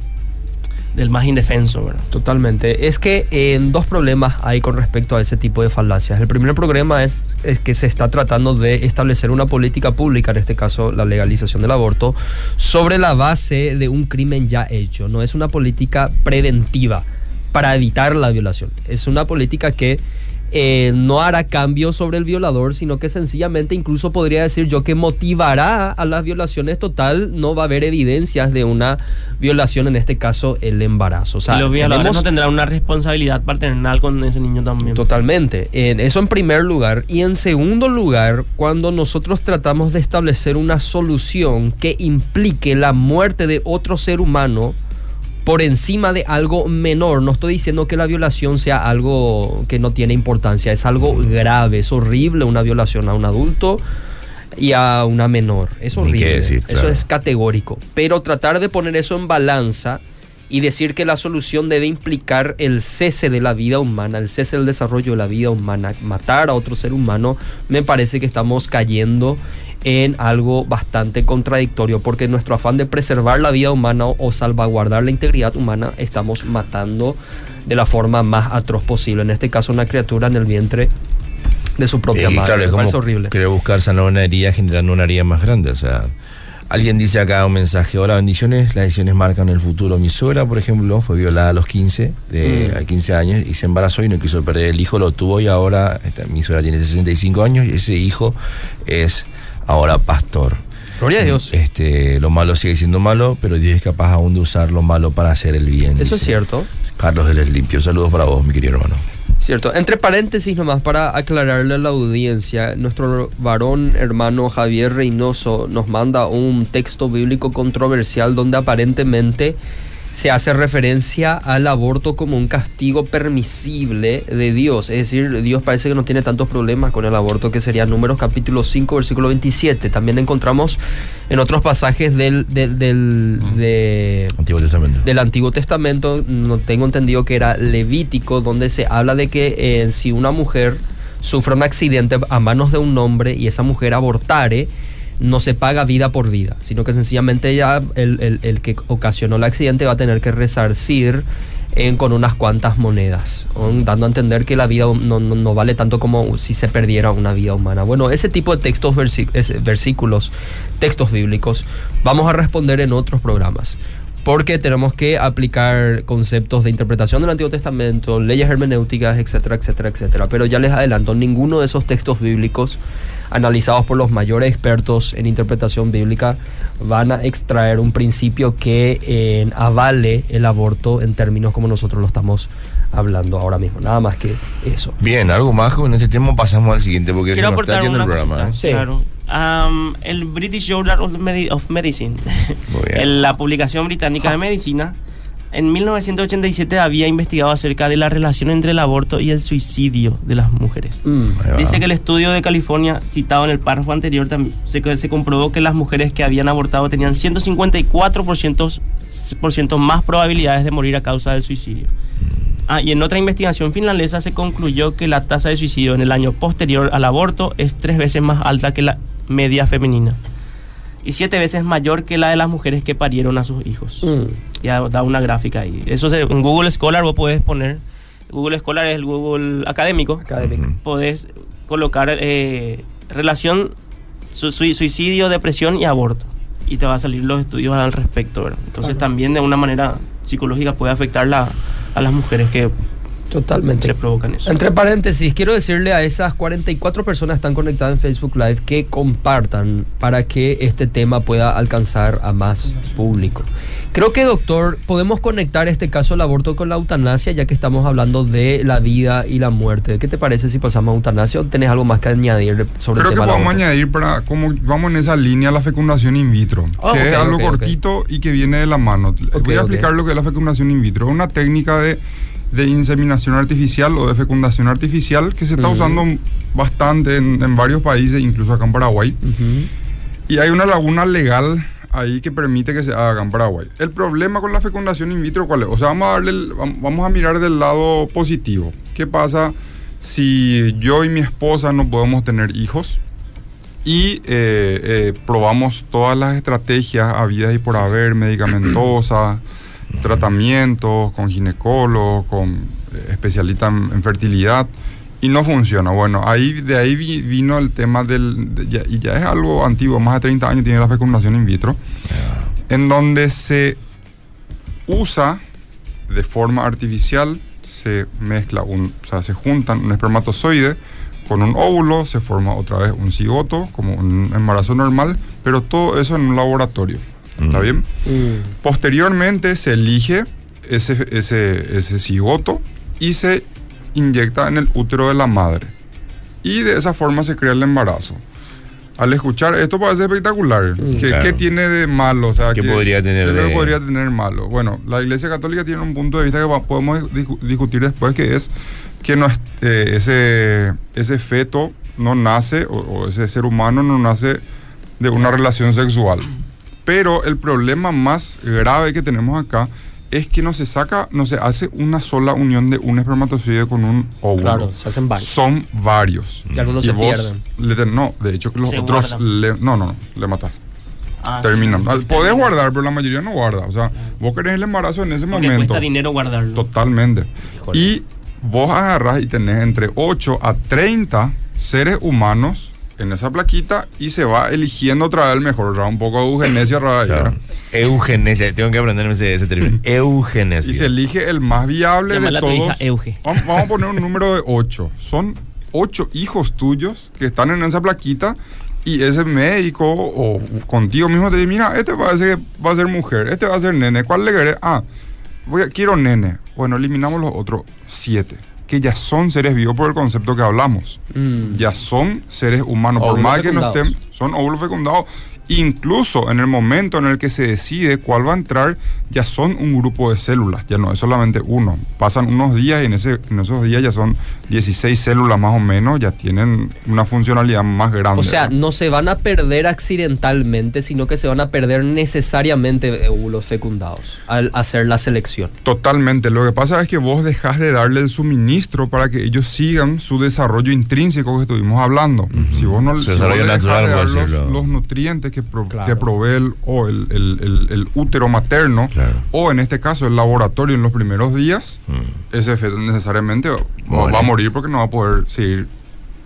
Del más indefenso, ¿verdad? Totalmente. Es que eh, dos problemas hay con respecto a ese tipo de falacias. El primer problema es, es que se está tratando de establecer una política pública, en este caso la legalización del aborto, sobre la base de un crimen ya hecho. No es una política preventiva para evitar la violación. Es una política que eh, no hará cambios sobre el violador, sino que sencillamente incluso podría decir yo que motivará a las violaciones total, no va a haber evidencias de una violación, en este caso el embarazo. O sea, y los violadores tenemos- no tendrán una responsabilidad paternal con ese niño también. Totalmente. En- eso en primer lugar. Y en segundo lugar, cuando nosotros tratamos de establecer una solución que implique la muerte de otro ser humano por encima de algo menor, no estoy diciendo que la violación sea algo que no tiene importancia, es algo grave, es horrible una violación a un adulto y a una menor. Es horrible. decir, Eso es categórico. Pero tratar de poner eso en balanza y decir que la solución debe implicar el cese de la vida humana, el cese del desarrollo de la vida humana, matar a otro ser humano, me parece que estamos cayendo en algo bastante contradictorio, porque en nuestro afán de preservar la vida humana o, salvaguardar la integridad humana, estamos matando de la forma más atroz posible. En este caso, una criatura en el vientre de su propia madre. claro, es horrible. querer buscar sanar una herida generando una herida más grande. O sea, alguien dice acá un mensaje: Hola, bendiciones. Las decisiones marcan el futuro. Mi suegra, por ejemplo, fue violada a los 15, de, Mm. a 15 años, y se embarazó y no quiso perder el hijo. Lo tuvo y ahora esta- mi suegra tiene 65 años y ese hijo es ahora pastor. Gloria a Dios. Este, lo malo sigue siendo malo, pero Dios es capaz aún de usar lo malo para hacer el bien. Eso es cierto. Carlos del Limpio. Saludos para vos, mi querido hermano. Cierto. Entre paréntesis nomás para aclararle a la audiencia, nuestro varón hermano Javier Reynoso nos manda un texto bíblico controversial donde aparentemente se hace referencia al aborto como un castigo permisible de Dios. Es decir, Dios parece que no tiene tantos problemas con el aborto, que sería Números capítulo 5, versículo 27. También encontramos en otros pasajes del, del, del, de- Antiguo Testamento. del Antiguo Testamento, no tengo entendido que era Levítico, donde se habla de que eh, si una mujer sufre un accidente a manos de un hombre y esa mujer abortare, no se paga vida por vida, sino que sencillamente ya el, el- que ocasionó el accidente va a tener que resarcir con unas cuantas monedas, dando a entender que la vida no, no- no vale tanto como si se perdiera una vida humana. Bueno, ese tipo de textos, versículos, textos bíblicos, vamos a responder en otros programas. Porque tenemos que aplicar conceptos de interpretación del Antiguo Testamento, leyes hermenéuticas, etcétera, etcétera, etcétera. Pero ya les adelanto, ninguno de esos textos bíblicos analizados por los mayores expertos en interpretación bíblica van a extraer un principio que eh, avale el aborto en términos como nosotros lo estamos hablando ahora mismo. Nada más que eso. Bien, algo más con este tema pasamos al siguiente porque Quiero se nos está aportar yendo una el programa. cosita, ¿eh? Sí. claro. Am, el British Journal of, Medi- of Medicine, la publicación británica de medicina, en 1987 había investigado acerca de la relación entre el aborto y el suicidio de las mujeres. Mm. Dice que el estudio de California, citado en el párrafo anterior, se, se comprobó que las mujeres que habían abortado tenían 154% por ciento más probabilidades de morir a causa del suicidio. Ah, y en otra investigación finlandesa se concluyó que la tasa de suicidio en el año posterior al aborto es tres veces más alta que la media femenina y siete veces mayor que la de las mujeres que parieron a sus hijos. Mm. Ya da una gráfica ahí. Eso se- en Google Scholar vos podés poner. Google Scholar es el Google académico Académico. Podés colocar eh, relación su- sui- suicidio, depresión y aborto. Y te va a salir los estudios al respecto. ¿verdad? Entonces Claro. también de una manera psicológica puede afectar la- a las mujeres que Totalmente. se provocan eso. Entre paréntesis, quiero decirle a esas 44 personas que están conectadas en Facebook Live que compartan para que este tema pueda alcanzar a más público. Creo que, doctor, podemos conectar este caso del aborto con la eutanasia, ya que estamos hablando de la vida y la muerte. ¿Qué te parece si pasamos a eutanasia o tenés algo más que añadir sobre Creo el que tema del podemos aborto? añadir para, como vamos en esa línea, la fecundación in vitro, Ah, que es algo cortito y que viene de la mano. Voy a explicar lo que es la fecundación in vitro. Es una técnica de, de inseminación artificial o de fecundación artificial que se está usando bastante en, en varios países, incluso acá en Paraguay. Y hay una laguna legal ahí que permite que se haga en Paraguay. El problema con la fecundación in vitro, ¿cuál es? O sea, vamos a, darle el- vam- vamos a mirar del lado positivo. ¿Qué pasa si yo y mi esposa no podemos tener hijos? Y eh, eh, probamos todas las estrategias habidas y por haber, medicamentosas, tratamientos, con ginecólogos, con eh, especialista en, fertilidad, y no funciona. Bueno, ahí de ahí vi- vino el tema del, de- ya- y ya es algo antiguo, más de 30 años tiene la fecundación in vitro, en donde se usa de forma artificial, se mezcla, un, o sea, se juntan un espermatozoide con un óvulo, se forma otra vez un cigoto, como un embarazo normal, pero todo eso en un laboratorio. ¿Está Mm. bien? Mm. Posteriormente se elige ese, ese, ese cigoto y se inyecta en el útero de la madre. Y de esa forma se crea el embarazo. Al escuchar esto parece espectacular. Mm. ¿Qué, Claro. qué tiene de malo? O sea, ¿Qué podría tener qué de- podría tener malo? Bueno, la Iglesia Católica tiene un punto de vista que podemos discu- discutir después, que es que no eh, ese, ese feto no nace, o, o ese ser humano no nace de una relación sexual. Pero el problema más grave que tenemos acá es que no se saca, no se hace una sola unión de un espermatozoide con un óvulo. Claro, se hacen varios. Son varios. Y algunos Y se vos pierden. le no, de hecho que los Se otros le- no, no, no, le matas. Ah, Terminan. sí, Ah, Podés guardar, pero la mayoría no guarda. O sea, vos querés el embarazo en ese Porque momento. cuesta dinero guardarlo. Totalmente. Híjole. Y vos agarrás y tenés entre 8 a 30 seres humanos en esa plaquita y se va eligiendo otra vez el mejor. O sea, un poco de eugenesia rara Claro. ¿verdad? Eugenesia, tengo que aprenderme ese, ese término. Eugenesia. Y se elige el más viable de a todos. hija Euge. Vamos, vamos a poner un número de 8. Son 8 hijos tuyos que están en esa plaquita y ese médico o contigo mismo te dice, mira, este parece que va a ser mujer, este va a ser nene. ¿Cuál le querés? Ah, voy a- quiero nene. Bueno, eliminamos los otros 7, que ya son seres vivos por el concepto que hablamos. Mm. Ya son seres humanos, por más que no estén, son óvulos fecundados Incluso en el momento en el que se decide cuál va a entrar, ya son un grupo de células, ya no es solamente uno. Pasan unos días y en, ese, en esos días ya son 16 células más o menos, ya tienen una funcionalidad más grande. O sea, ¿verdad? no se van a perder accidentalmente, sino que se van a perder necesariamente óvulos fecundados al hacer la selección. Totalmente. Lo que pasa es que vos dejás de darle el suministro para que ellos sigan su desarrollo intrínseco que estuvimos hablando. Si vos no si vos dejás natural, de dar por los, decirlo. los nutrientes que, pro- Claro. que provee el, o el, el- el- útero materno, Claro. o en este caso el laboratorio en los primeros días, Mm. ese feto necesariamente va- a morir porque no va a poder seguir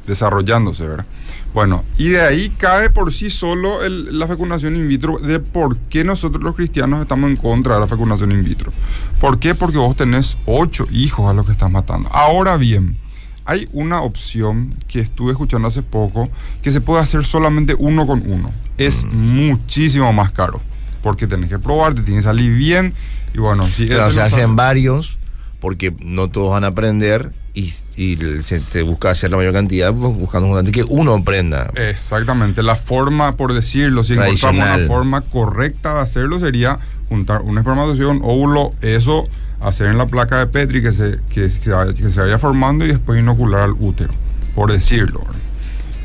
desarrollándose, ¿verdad? Bueno, y de ahí cae por sí solo el- la fecundación in vitro de por qué nosotros los cristianos estamos en contra de la fecundación in vitro. ¿Por qué? Porque vos tenés ocho hijos a los que estás matando. Ahora bien, hay una opción que estuve escuchando hace poco que se puede hacer solamente uno con uno. Es muchísimo más caro porque tenés que probar, te tiene que salir bien y bueno, si Claro, se hacen varios porque no todos van a aprender y, y se te busca hacer la mayor cantidad pues, buscando justamente que uno aprenda. Exactamente, la forma, por decirlo, si encontramos una forma correcta de hacerlo sería juntar un espermatozoide, un óvulo, eso, hacer en la placa de Petri que se, que, se vaya formando y después inocular al útero, por decirlo.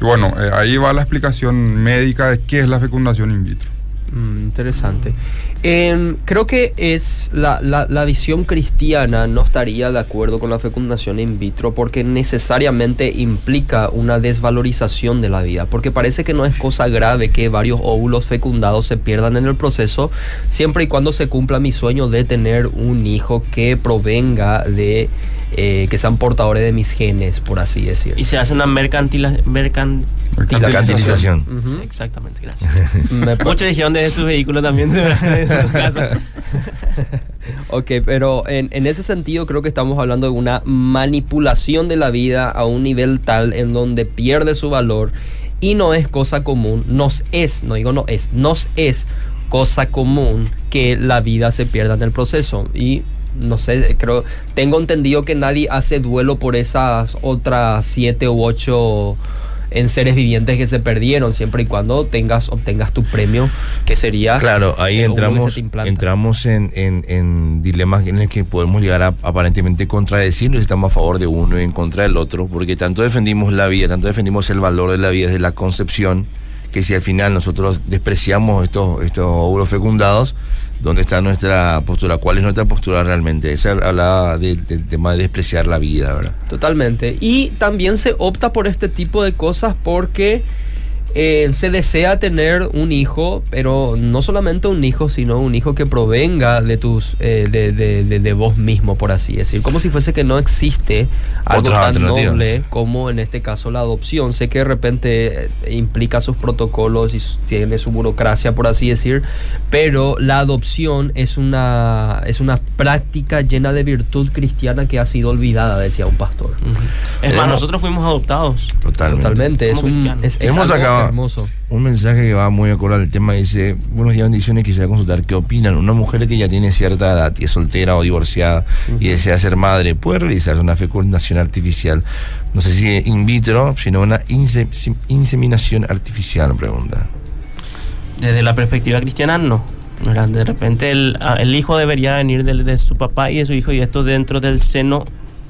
Y bueno, eh, ahí va la explicación médica de qué es la fecundación in vitro. Mm, interesante. Em, creo que es la, la- la visión cristiana no estaría de acuerdo con la fecundación in vitro porque necesariamente implica una desvalorización de la vida, porque parece que no es cosa grave que varios óvulos fecundados se pierdan en el proceso, siempre y cuando se cumpla mi sueño de tener un hijo que provenga de, eh, que sean portadores de mis genes, por así decir. Y se hace una mercantila, mercan- Mercantilización. Ujú. Sí, exactamente, gracias. Muchos dijeron desde su vehículo también, Ok, pero en, en ese sentido creo que estamos hablando de una manipulación de la vida a un nivel tal en donde pierde su valor y no es cosa común, nos es, no digo no es, nos es cosa común que la vida se pierda en el proceso. Y no sé, creo, tengo entendido que nadie hace duelo por esas otras siete u ocho en seres vivientes que se perdieron, siempre y cuando tengas, obtengas tu premio, que sería Claro, ahí se entramos, entramos en, en- en dilemas en los que podemos llegar a aparentemente contradecirnos si estamos a favor de uno y en contra del otro, porque tanto defendimos la vida, tanto defendimos el valor de la vida desde la concepción, que si al final nosotros despreciamos estos, estos óvulos fecundados, ¿dónde está nuestra postura? ¿Cuál es nuestra postura realmente? Esa hablaba de- del tema de despreciar la vida, ¿verdad? Totalmente. Y también se opta por este tipo de cosas porque eh, se desea tener un hijo, pero no solamente un hijo, sino un hijo que provenga de tus, eh, de, de- de- de vos mismo, por así decir. Como si fuese que no existe algo Otras tan noble como en este caso la adopción. Sé que de repente eh, implica sus protocolos y tiene su burocracia, por así decir, pero la adopción es una, es una práctica llena de virtud cristiana que ha sido olvidada, decía un pastor. Es Eh, más, no. nosotros fuimos adoptados. Totalmente. Totalmente, es Como un cristiano. es, es Hemos algo acabado- hermoso. Un mensaje que va muy acorde al tema dice, buenos días, bendiciones, quisiera consultar qué opinan. Una mujer que ya tiene cierta edad y es soltera o divorciada y desea ser madre, ¿puede realizarse una fecundación artificial? No sé si in vitro, sino una inse- inseminación artificial, pregunta. Desde la perspectiva cristiana, no. De repente el, ah, el hijo debería venir del- de, su papá y de su hijo y esto dentro del seno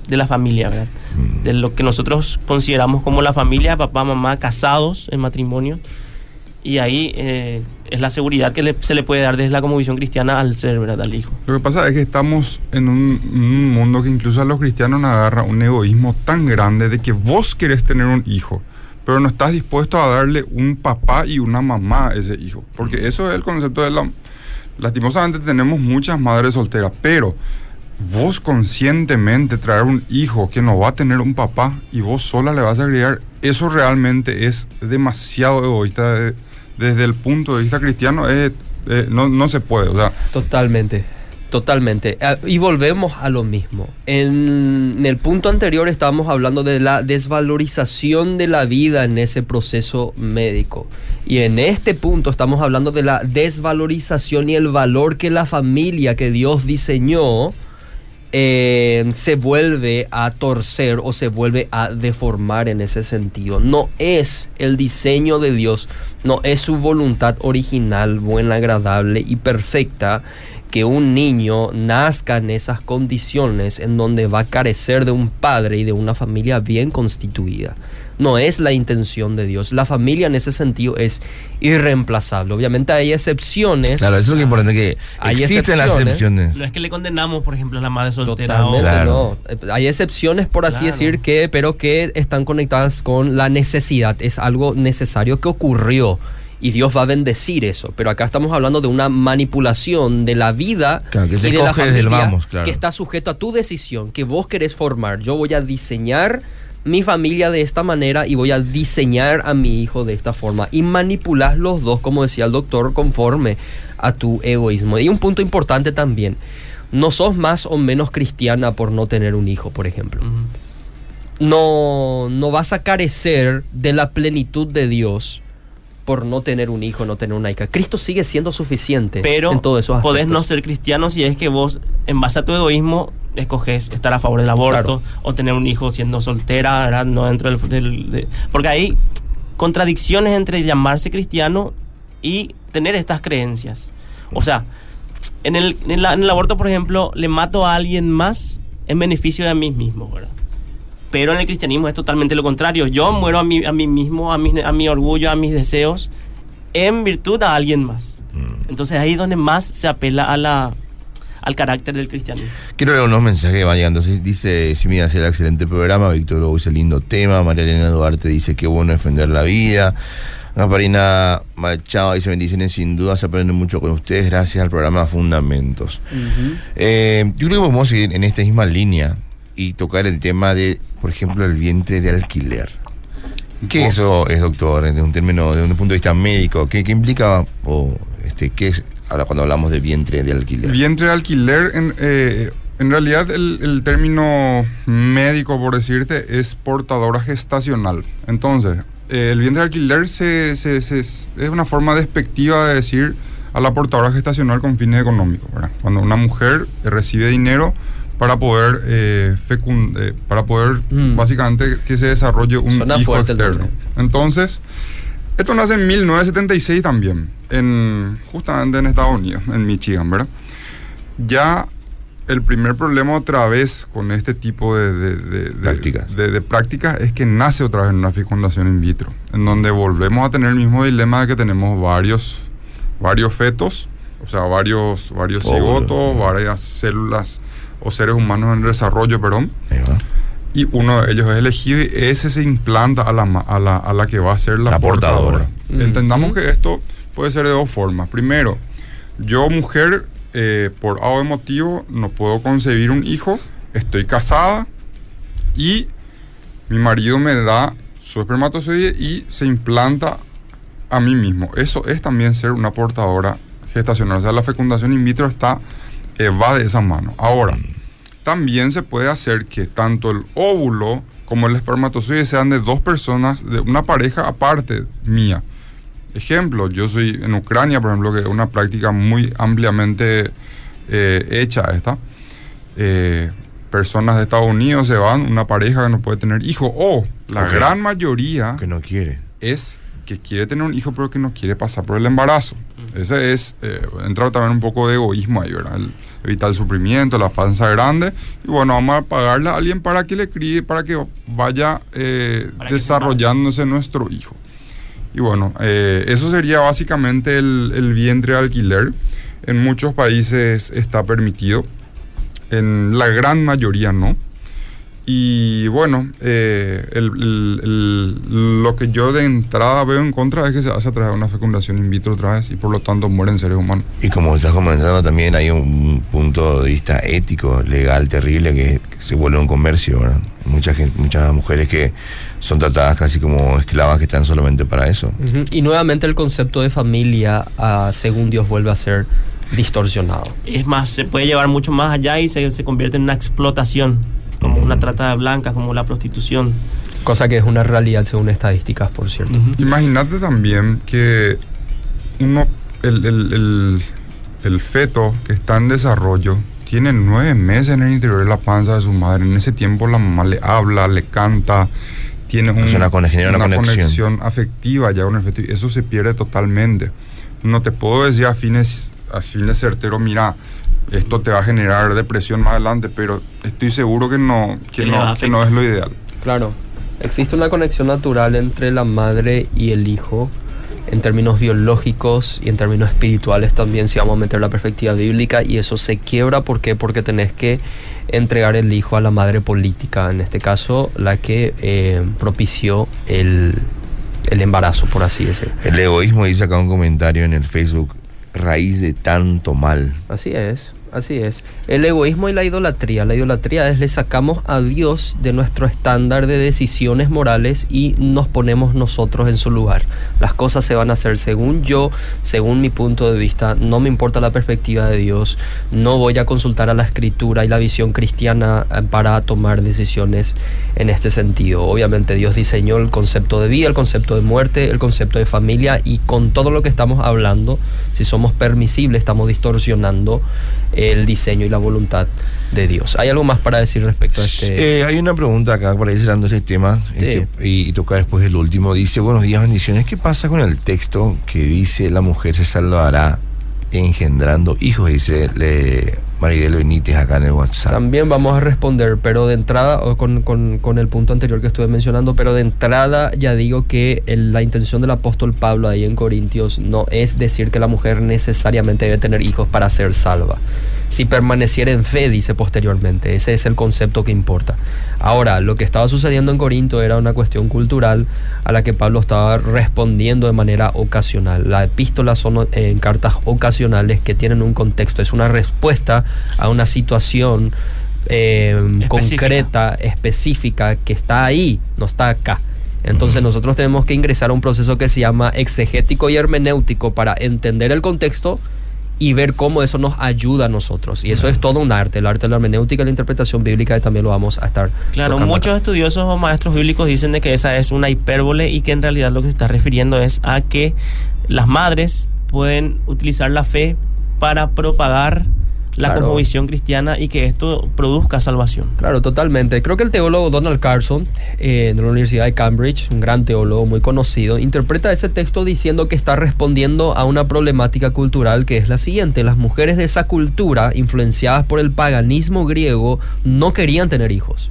de la familia, ¿verdad? Mm. De lo que nosotros consideramos como la familia, papá, mamá, casados en matrimonio. Y ahí eh, es la seguridad que le- se le puede dar desde la conmovisión cristiana al ser, ¿verdad? Al hijo. Lo que pasa es que estamos en un, un mundo que incluso a los cristianos nos agarra un egoísmo tan grande de que vos querés tener un hijo, pero no estás dispuesto a darle un papá y una mamá a ese hijo. Porque eso es el concepto de la... Lastimosamente tenemos muchas madres solteras, pero vos conscientemente traer un hijo que no va a tener un papá y vos sola le vas a criar, eso realmente es demasiado egoísta de- desde el punto de vista cristiano. es- eh, no, no se puede, Totalmente, totalmente. Ah, Y volvemos a lo mismo. En, en el punto anterior estábamos hablando de la desvalorización de la vida en ese proceso médico. Y en este punto estamos hablando de la desvalorización y el valor que la familia que Dios diseñó se vuelve a torcer o se vuelve a deformar en ese sentido. No es el diseño de Dios, no es su voluntad original, buena, agradable y perfecta que un niño nazca en esas condiciones en donde va a carecer de un padre y de una familia bien constituida. No es la intención de Dios. La familia en ese sentido es irreemplazable. Obviamente hay excepciones. Claro, eso es lo importante que Hay existen las excepciones. excepciones. No es que le condenamos, por ejemplo, a la madre soltera. Totalmente o- Claro. no. Hay excepciones, por así Claro. decir, que, pero que están conectadas con la necesidad. Es algo necesario que ocurrió. Y Dios va a bendecir eso. Pero acá estamos hablando de una manipulación de la vida Claro, que se y de la coge desde el familia vamos, claro. que está sujeto a tu decisión, que vos querés formar. Yo voy a diseñar mi familia de esta manera y voy a diseñar a mi hijo de esta forma. Y manipulas los dos, como decía el doctor, conforme a tu egoísmo. Y un punto importante también. No sos más o menos cristiana por no tener un hijo, por ejemplo. No, no vas a carecer de la plenitud de Dios por no tener un hijo, no tener una hija. Cristo sigue siendo suficiente Pero en todos esos podés no ser cristiano si es que vos, en base a tu egoísmo, escoges estar a favor del aborto o tener un hijo siendo soltera, ¿verdad? No dentro del... del- de- porque hay contradicciones entre llamarse cristiano y tener estas creencias. O sea, en el, en la- en el aborto, por ejemplo, le mato a alguien más en beneficio de mí mismo, ¿verdad? Pero en el cristianismo es totalmente lo contrario. Yo muero a mí, a mí mismo, a mi, a mi orgullo, a mis deseos, en virtud a alguien más. Mm. Entonces ahí es donde más se apela a la, al carácter del cristianismo. Quiero leer unos mensajes que van llegando. Entonces, dice Simina, hace el excelente programa. Víctor Hugo dice lindo tema. María Elena Duarte dice que bueno defender la vida. Gasparina Machado dice bendiciones. Sin duda se aprende mucho con ustedes gracias al programa Fundamentos. Eh, yo creo que podemos seguir en esta misma línea y tocar el tema de, por ejemplo, el vientre de alquiler. ¿Qué eso es, doctor, desde un término, desde un punto de vista médico? ¿Qué, qué implica o este, qué es ahora cuando hablamos de vientre de alquiler? Vientre de alquiler, en, eh, en realidad el, el término médico, por decirte, es portadora gestacional. Entonces, eh, el vientre de alquiler se, se- se- es una forma despectiva de decir a la portadora gestacional con fines económicos. ¿verdad? Cuando una mujer recibe dinero para poder eh, fecun- eh, para poder Mm. básicamente que se desarrolle un Suena hijo externo. Entonces, esto nace en 1976 también, en, justamente en Estados Unidos, en Michigan, ¿verdad? Ya el primer problema otra vez con este tipo de, de- de- de- Prácticas. de- de prácticas es que nace otra vez en una fecundación in vitro, en donde volvemos a tener el mismo dilema de que tenemos varios, varios fetos, o sea, varios, varios Óvulos. cigotos, varias células o seres humanos en desarrollo, perdón y uno de ellos es elegido y ese se implanta a la, a la, a la que va a ser la, La portadora. portadora. Entendamos que esto puede ser de dos formas. Primero, yo mujer, eh, por algo emotivo, no puedo concebir un hijo, estoy casada y mi marido me da su espermatozoide y se implanta a mí mismo. Eso es también ser una portadora gestacional. O sea, la fecundación in vitro está, eh, va de esa mano. Ahora, también se puede hacer que tanto el óvulo como el espermatozoide sean de dos personas, de una pareja aparte mía. Ejemplo, yo soy en Ucrania, por ejemplo, que es una práctica muy ampliamente eh, hecha esta. Eh, personas de Estados Unidos se van, una pareja que no puede tener hijo, o la gran mayoría Que no quiere. es que quiere tener un hijo pero que no quiere pasar por el embarazo. Ese es, eh, entra también un poco de egoísmo ahí, ¿verdad? El- evitar el sufrimiento, la panza grande. Y bueno, vamos a pagarle a alguien para que le críe, para que vaya eh, Para que se desarrollándose nuestro hijo. Y bueno, eh, eso sería básicamente el, el vientre de alquiler. En muchos países está permitido, en la gran mayoría no. Y bueno, eh, el- el- el- lo que yo de entrada veo en contra es que se hace a través de una fecundación in vitro otra vez y por lo tanto mueren seres humanos. Y como estás comentando, también hay un punto de vista ético, legal, terrible, que, que se vuelve un comercio, ¿verdad? Mucha gente, muchas mujeres que son tratadas casi como esclavas que están solamente para eso. Y nuevamente el concepto de familia, ah, según Dios, vuelve a ser distorsionado. Es más, se puede llevar mucho más allá y se, se convierte en una explotación, como una trata de blancas, como la prostitución. Cosa que es una realidad según estadísticas, por cierto. Ujú. Imagínate también que uno, el, el- el- el feto que está en desarrollo tiene nueve meses en el interior de la panza de su madre. En ese tiempo la mamá le habla, le canta, tiene un- una conexión, genera una conexión. afectiva ya, efecto, y eso se pierde totalmente. No te puedo decir a fines, a fines certeros, mira, esto te va a generar depresión más adelante, pero estoy seguro que no, que no, que no es lo ideal. Claro. Existe una conexión natural entre la madre y el hijo en términos biológicos y en términos espirituales también si vamos a meter la perspectiva bíblica y eso se quiebra ¿por qué? porque tenés que entregar el hijo a la madre política en este caso la que eh, propició el, el embarazo por así decirlo El egoísmo dice acá un comentario en el Facebook, raíz de tanto mal. Así es, así es. El egoísmo y la idolatría. La idolatría es le sacamos a Dios de nuestro estándar de decisiones morales y nos ponemos nosotros en su lugar. Las cosas se van a hacer según yo, según mi punto de vista. No me importa la perspectiva de Dios. No voy a consultar a la escritura y la visión cristiana eh, para tomar decisiones en este sentido. Obviamente Dios diseñó el concepto de vida, el concepto de muerte, el concepto de familia y con todo lo que estamos hablando, si somos permisibles, estamos distorsionando el diseño y la voluntad de Dios. ¿Hay algo más para decir respecto a este? Eh, hay una pregunta acá para ir cerrando ese tema Sí. este, y, y toca después el último. Dice, buenos días, bendiciones. ¿Qué pasa con el texto que dice la mujer se salvará engendrando hijos? Dice le, Maridel Benítez acá en el WhatsApp. También vamos a responder, pero de entrada, o con, con- con el punto anterior que estuve mencionando, pero de entrada ya digo que el- la intención del apóstol Pablo ahí en Corintios no es decir que la mujer necesariamente debe tener hijos para ser salva. Si permaneciera en fe, dice posteriormente, ese es el concepto que importa. Ahora, lo que estaba sucediendo en Corinto era una cuestión cultural a la que Pablo estaba respondiendo de manera ocasional. Las epístolas son eh, cartas ocasionales que tienen un contexto, es una respuesta a una situación eh, Específica. concreta, específica, que está ahí, no está acá. Entonces nosotros tenemos que ingresar a un proceso que se llama exegético y hermenéutico para entender el contexto y ver cómo eso nos ayuda a nosotros. Y eso es todo un arte, el arte de la hermenéutica y la interpretación bíblica que también lo vamos a estar. Claro, muchos acá. estudiosos o maestros bíblicos dicen de que esa es una hipérbole y que en realidad lo que se está refiriendo es a que las madres pueden utilizar la fe para propagar la Claro. cosmovisión cristiana y que esto produzca salvación. Claro, totalmente. Creo que el teólogo Donald Carson, eh, de la Universidad de Cambridge, un gran teólogo muy conocido, interpreta ese texto diciendo que está respondiendo a una problemática cultural que es la siguiente. Las mujeres de esa cultura, influenciadas por el paganismo griego, no querían tener hijos.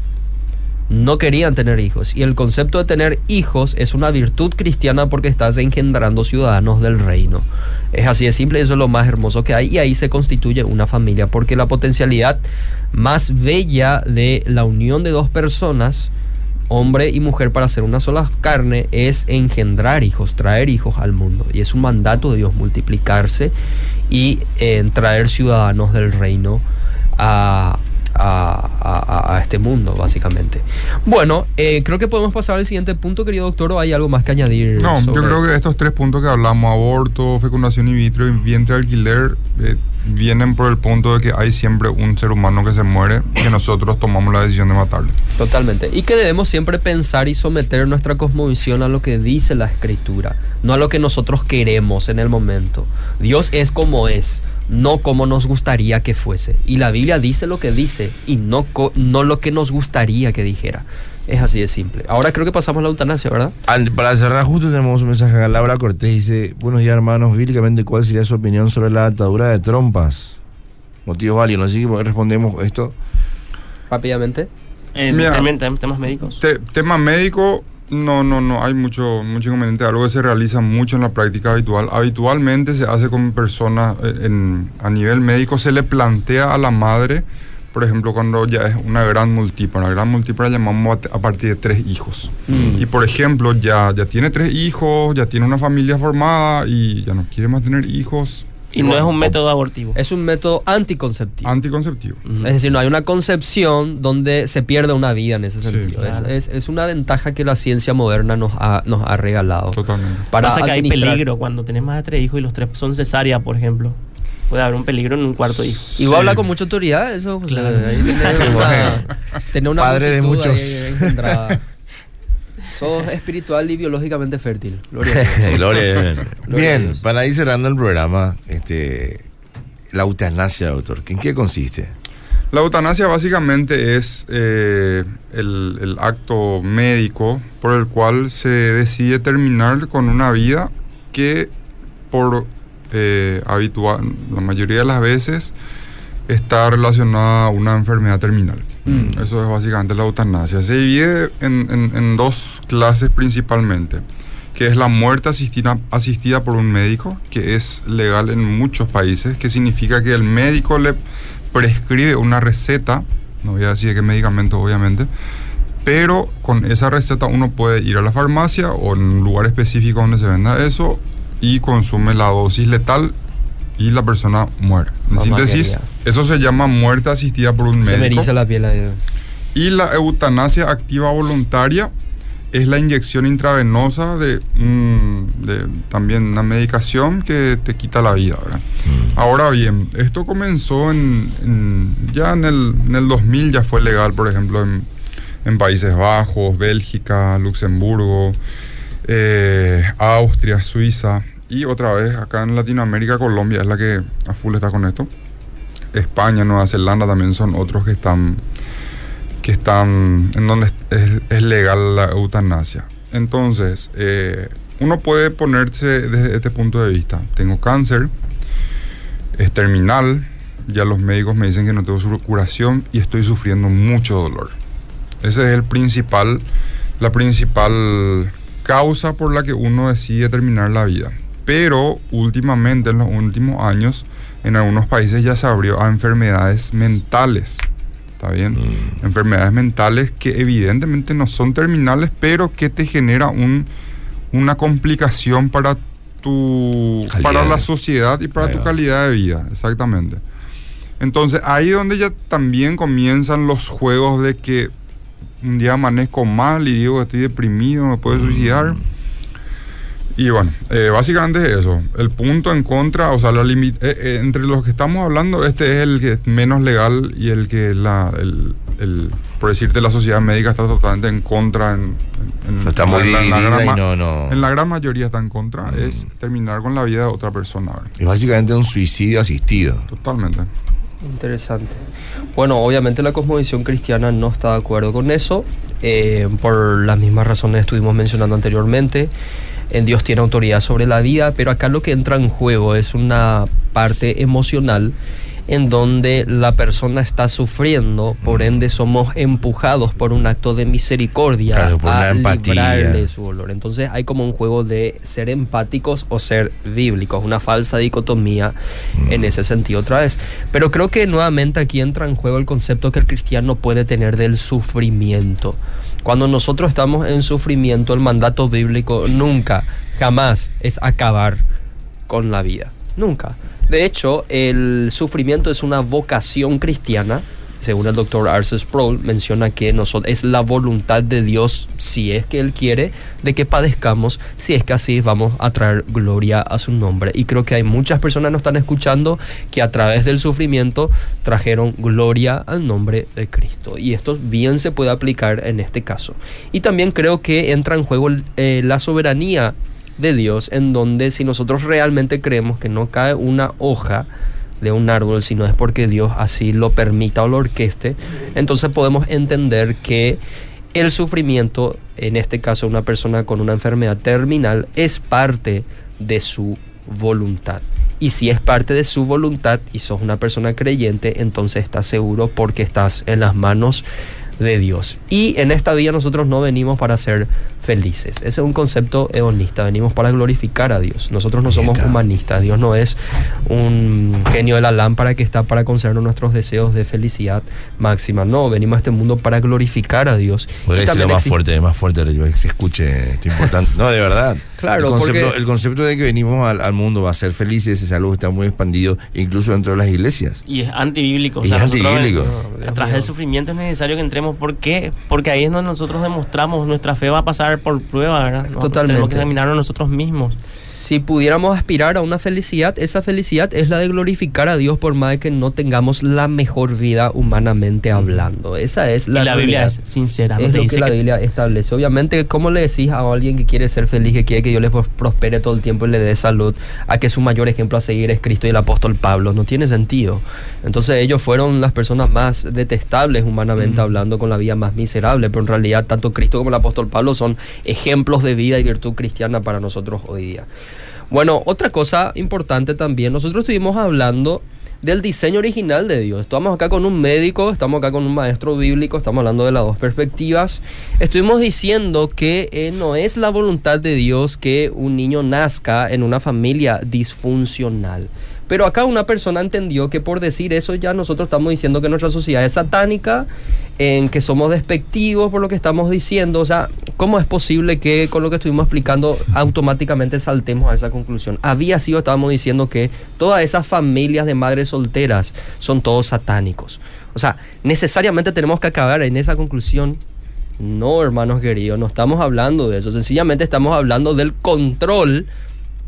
No querían tener hijos. Y el concepto de tener hijos es una virtud cristiana porque estás engendrando ciudadanos del reino. Es así de simple, eso es lo más hermoso que hay. Y ahí se constituye una familia. Porque la potencialidad más bella de la unión de dos personas, hombre y mujer, para hacer una sola carne, es engendrar hijos, traer hijos al mundo. Y es un mandato de Dios multiplicarse y eh, traer ciudadanos del reino a, a- a- a este mundo, básicamente. Bueno, eh, creo que podemos pasar al siguiente punto, querido doctor, o hay algo más que añadir. No, yo creo que estos tres puntos que hablamos, aborto, fecundación in vitro y vientre alquiler, eh, vienen por el punto de que hay siempre un ser humano que se muere que nosotros tomamos la decisión de matarle. Totalmente. Y que debemos siempre pensar y someter nuestra cosmovisión a lo que dice la escritura, no a lo que nosotros queremos en el momento. Dios es como es, no como nos gustaría que fuese. Y la Biblia dice lo que dice y no, co- no lo que nos gustaría que dijera. Es así de simple. Ahora creo que pasamos a la eutanasia, ¿verdad? Para cerrar, justo tenemos un mensaje a Laura Cortés. Dice: Buenos días, hermanos. Bíblicamente, ¿cuál sería su opinión sobre la atadura de trompas? Motivos válidos. Así que respondemos esto. Rápidamente. En Mira. también tem- temas médicos. Te- tema médico, no, no, no, hay mucho, mucho inconveniente, algo que se realiza mucho en la práctica habitual. Habitualmente se hace con personas, eh, en- a nivel médico se le plantea a la madre, por ejemplo, cuando ya es una gran múltipla, una gran múltipla la llamamos a, a partir de tres hijos. Mm. Y por ejemplo, ya, ya tiene tres hijos, ya tiene una familia formada y ya no quiere más tener hijos. Y no es un método abortivo. Es un método anticonceptivo. Anticonceptivo. Ujú. Es decir, no hay una concepción donde se pierde una vida en ese Sí, sentido. Es- claro. es, es una ventaja que la ciencia moderna nos ha, nos ha regalado. Totalmente. Para Pasa que hay peligro cuando tenés más de tres hijos y los tres son cesárea, por ejemplo. Puede haber un peligro en un cuarto hijo. Y vos Sí. hablas con mucha autoridad, eso. José. Claro. Ahí tenés Sí, una, tenés una Padre de muchos. ahí. Sos espiritual y biológicamente fértil. Gloria a Dios. Gloria Bien, para ir cerrando el programa, este, la eutanasia, doctor, ¿en qué consiste? La eutanasia básicamente es eh, el, el acto médico por el cual se decide terminar con una vida que por eh, habitual, la mayoría de las veces está relacionada a una enfermedad terminal. Mm. Eso es básicamente la eutanasia. Se divide en, en- en dos clases principalmente, que es la muerte asistida, asistida por un médico, que es legal en muchos países, que significa que el médico le prescribe una receta, no voy a decir qué medicamento obviamente, pero con esa receta uno puede ir a la farmacia o en un lugar específico donde se venda eso y consume la dosis letal y la persona muere. En síntesis, eso se llama muerte asistida por un Se me médico. eriza la piel ahí. Y la eutanasia activa voluntaria es la inyección intravenosa de, mm, de también una medicación que te quita la vida. ¿verdad? Ahora bien, esto comenzó en, en- ya en el, en el 2000, ya fue legal, por ejemplo, en, en Países Bajos, Bélgica, Luxemburgo, eh, Austria, Suiza y otra vez acá en Latinoamérica, Colombia es la que a full está con esto. España, Nueva Zelanda también son otros que están que están en donde es, legal la eutanasia. Entonces, eh, uno puede ponerse desde este punto de vista. Tengo cáncer, es terminal, ya los médicos me dicen que no tengo curación y estoy sufriendo mucho dolor. Ese es el principal, la principal causa por la que uno decide terminar la vida. Pero últimamente, en los últimos años, en algunos países ya se abrió a enfermedades mentales. ¿Está bien? Enfermedades mentales que evidentemente no son terminales, pero que te genera un, una complicación para tu Calidad para la sociedad y para Ahí tu va. calidad de vida, exactamente. Entonces, ahí donde ya también comienzan los juegos de que un día amanezco mal y digo que estoy deprimido, me puedo suicidar. Y bueno, eh, básicamente es eso. El punto en contra, o sea, la eh, eh, entre los que estamos hablando, este es el que es menos legal y el que la, el, el- por decirte, la sociedad médica está totalmente en contra. En, en- muy en la- en la gran no- no- En la gran mayoría está en contra. Es terminar con la vida de otra persona. ¿verdad? Es básicamente un suicidio asistido. Totalmente. Interesante. Bueno, obviamente la cosmovisión cristiana no está de acuerdo con eso, eh, por las mismas razones que estuvimos mencionando anteriormente. En Dios tiene autoridad sobre la vida, pero acá lo que entra en juego es una parte emocional en donde la persona está sufriendo, por ende somos empujados por un acto de misericordia Claro, por a librarle su dolor. Entonces hay como un juego de ser empáticos o ser bíblicos, una falsa dicotomía en ese sentido otra vez. Pero creo que nuevamente aquí entra en juego el concepto que el cristiano puede tener del sufrimiento. Cuando nosotros estamos en sufrimiento, el mandato bíblico nunca, jamás es acabar con la vida. Nunca. De hecho, el sufrimiento es una vocación cristiana. Según el doctor Arce Sproul, menciona que noso- es la voluntad de Dios, si es que Él quiere, de que padezcamos, si es que así vamos a traer gloria a su nombre. Y creo que hay muchas personas que nos están escuchando que a través del sufrimiento trajeron gloria al nombre de Cristo. Y esto bien se puede aplicar en este caso. Y también creo que entra en juego eh, la soberanía de Dios, en donde si nosotros realmente creemos que no cae una hoja de un árbol, sino es porque Dios así lo permita o lo orqueste, entonces podemos entender que el sufrimiento, en este caso una persona con una enfermedad terminal, es parte de su voluntad. Y si es parte de su voluntad y sos una persona creyente, entonces estás seguro porque estás en las manos de Dios. Y en esta vida nosotros no venimos para ser felices. Ese es un concepto hedonista. Venimos para glorificar a Dios. Nosotros no somos humanistas. Dios no es un genio de la lámpara que está para concedernos nuestros deseos de felicidad máxima. No, venimos a este mundo para glorificar a Dios. Podría decirlo más existe- fuerte, más fuerte, que se escuche, esto importante. No, de verdad. Claro, el concepto, porque- el concepto de que venimos al, al mundo a ser felices es algo que está muy expandido, incluso dentro de las iglesias. Y es antibíblico. O Y sea, es antibíblico. No, a través del sufrimiento es necesario que entremos. ¿Por qué? Porque ahí es donde nosotros demostramos nuestra fe va a pasar por prueba, ¿verdad? Totalmente. Tenemos que examinarnos nosotros mismos. Si pudiéramos aspirar a una felicidad, esa felicidad es la de glorificar a Dios por más que no tengamos la mejor vida humanamente hablando. Esa es la y la Biblia es sincera, no Es lo dice que la que- Biblia establece. Obviamente, ¿cómo le decís a alguien que quiere ser feliz, que quiere que Dios le pros- prospere todo el tiempo y le dé salud, a que su mayor ejemplo a seguir es Cristo y el apóstol Pablo? No tiene sentido. Entonces ellos fueron las personas más detestables humanamente hablando, con la vida más miserable, pero en realidad tanto Cristo como el apóstol Pablo son ejemplos de vida y virtud cristiana para nosotros hoy día. Bueno, otra cosa importante también, nosotros estuvimos hablando del diseño original de Dios. Estamos acá con un médico, estamos acá con un maestro bíblico, estamos hablando de las dos perspectivas. Estuvimos diciendo que eh, no es la voluntad de Dios que un niño nazca en una familia disfuncional. Pero acá una persona entendió que por decir eso ya nosotros estamos diciendo que nuestra sociedad es satánica, en que somos despectivos por lo que estamos diciendo. O sea, ¿cómo es posible que con lo que estuvimos explicando automáticamente saltemos a esa conclusión? Había sido, estábamos diciendo que todas esas familias de madres solteras son todos satánicos. O sea, necesariamente tenemos que acabar en esa conclusión. No, hermanos queridos, no estamos hablando de eso. Sencillamente estamos hablando del control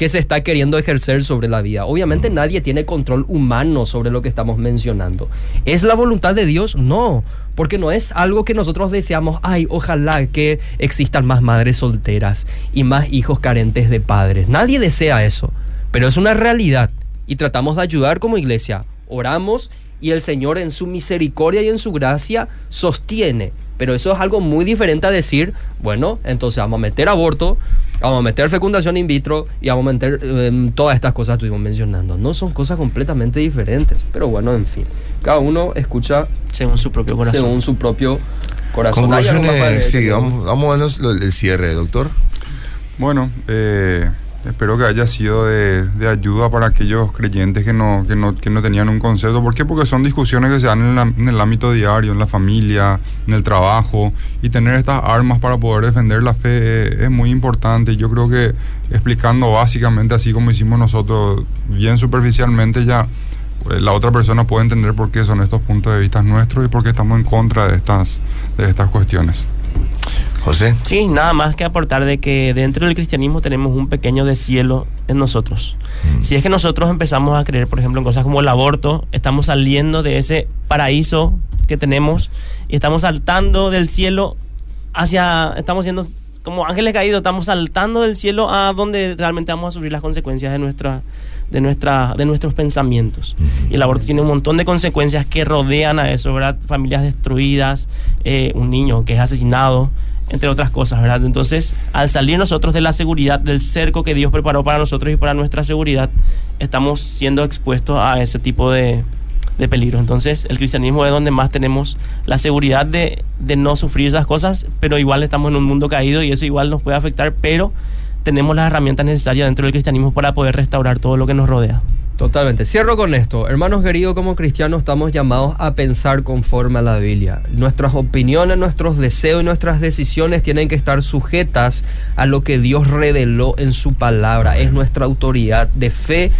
que se está queriendo ejercer sobre la vida. Obviamente nadie tiene control humano sobre lo que estamos mencionando. ¿Es la voluntad de Dios? No, porque no es algo que nosotros deseamos, ay, ojalá que existan más madres solteras y más hijos carentes de padres. Nadie desea eso, pero es una realidad y tratamos de ayudar como iglesia. Oramos y el Señor en su misericordia y en su gracia sostiene. Pero eso es algo muy diferente a decir, bueno, entonces vamos a meter aborto, vamos a meter fecundación in vitro y vamos a meter em, todas estas cosas que estuvimos mencionando. No son cosas completamente diferentes. Pero bueno, en fin. Cada uno escucha según su propio corazón. según su propio corazón. ¿Hay algo más para Conclusiones, sí, vamos, vamos a darnos lo- el cierre, doctor. Bueno, eh, espero que haya sido de, ayuda para aquellos creyentes que no, que, no, que no tenían un concepto. ¿Por qué? Porque son discusiones que se dan en, el ámbito diario, en la familia, en el trabajo. Y tener estas armas para poder defender la fe eh, es muy importante. Yo creo que explicando básicamente así como hicimos nosotros, bien superficialmente ya... eh, La otra persona puede entender por qué son estos puntos de vista nuestros y por qué estamos en contra de estas, de estas cuestiones. José. Sí, nada más que aportar de que dentro del cristianismo tenemos un pequeño deshielo en nosotros. Mm. Si es que nosotros empezamos a creer, por ejemplo, en cosas como el aborto, estamos saliendo de ese paraíso que tenemos y estamos saltando del cielo hacia, estamos siendo como ángeles caídos, estamos saltando del cielo a donde realmente vamos a sufrir las consecuencias de nuestra de nuestra de nuestros pensamientos. Y el aborto tiene un montón de consecuencias que rodean a eso, ¿verdad? Familias destruidas, eh, un niño que es asesinado, entre otras cosas, ¿verdad? Entonces, al salir nosotros de la seguridad, del cerco que Dios preparó para nosotros y para nuestra seguridad, estamos siendo expuestos a ese tipo de, de peligros. Entonces, el cristianismo es donde más tenemos la seguridad de, de no sufrir esas cosas, pero igual estamos en un mundo caído y eso igual nos puede afectar, pero tenemos las herramientas necesarias dentro del cristianismo para poder restaurar todo lo que nos rodea. Totalmente. Cierro con esto. Hermanos queridos, como cristianos estamos llamados a pensar conforme a la Biblia. Nuestras opiniones, nuestros deseos y nuestras decisiones tienen que estar sujetas a lo que Dios reveló en su palabra. Es nuestra autoridad de fe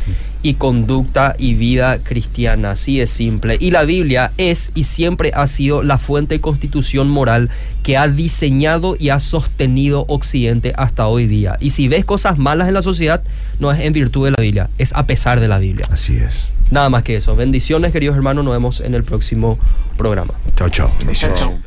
y conducta y vida cristiana. Así es simple. Y la Biblia es y siempre ha sido la fuente de constitución moral que ha diseñado y ha sostenido Occidente hasta hoy día. Y si ves cosas malas en la sociedad, no es en virtud de la Biblia, es a pesar de la Biblia. Así es. Nada más que eso. Bendiciones, queridos hermanos. Nos vemos en el próximo programa. Chao, chao. Bendiciones.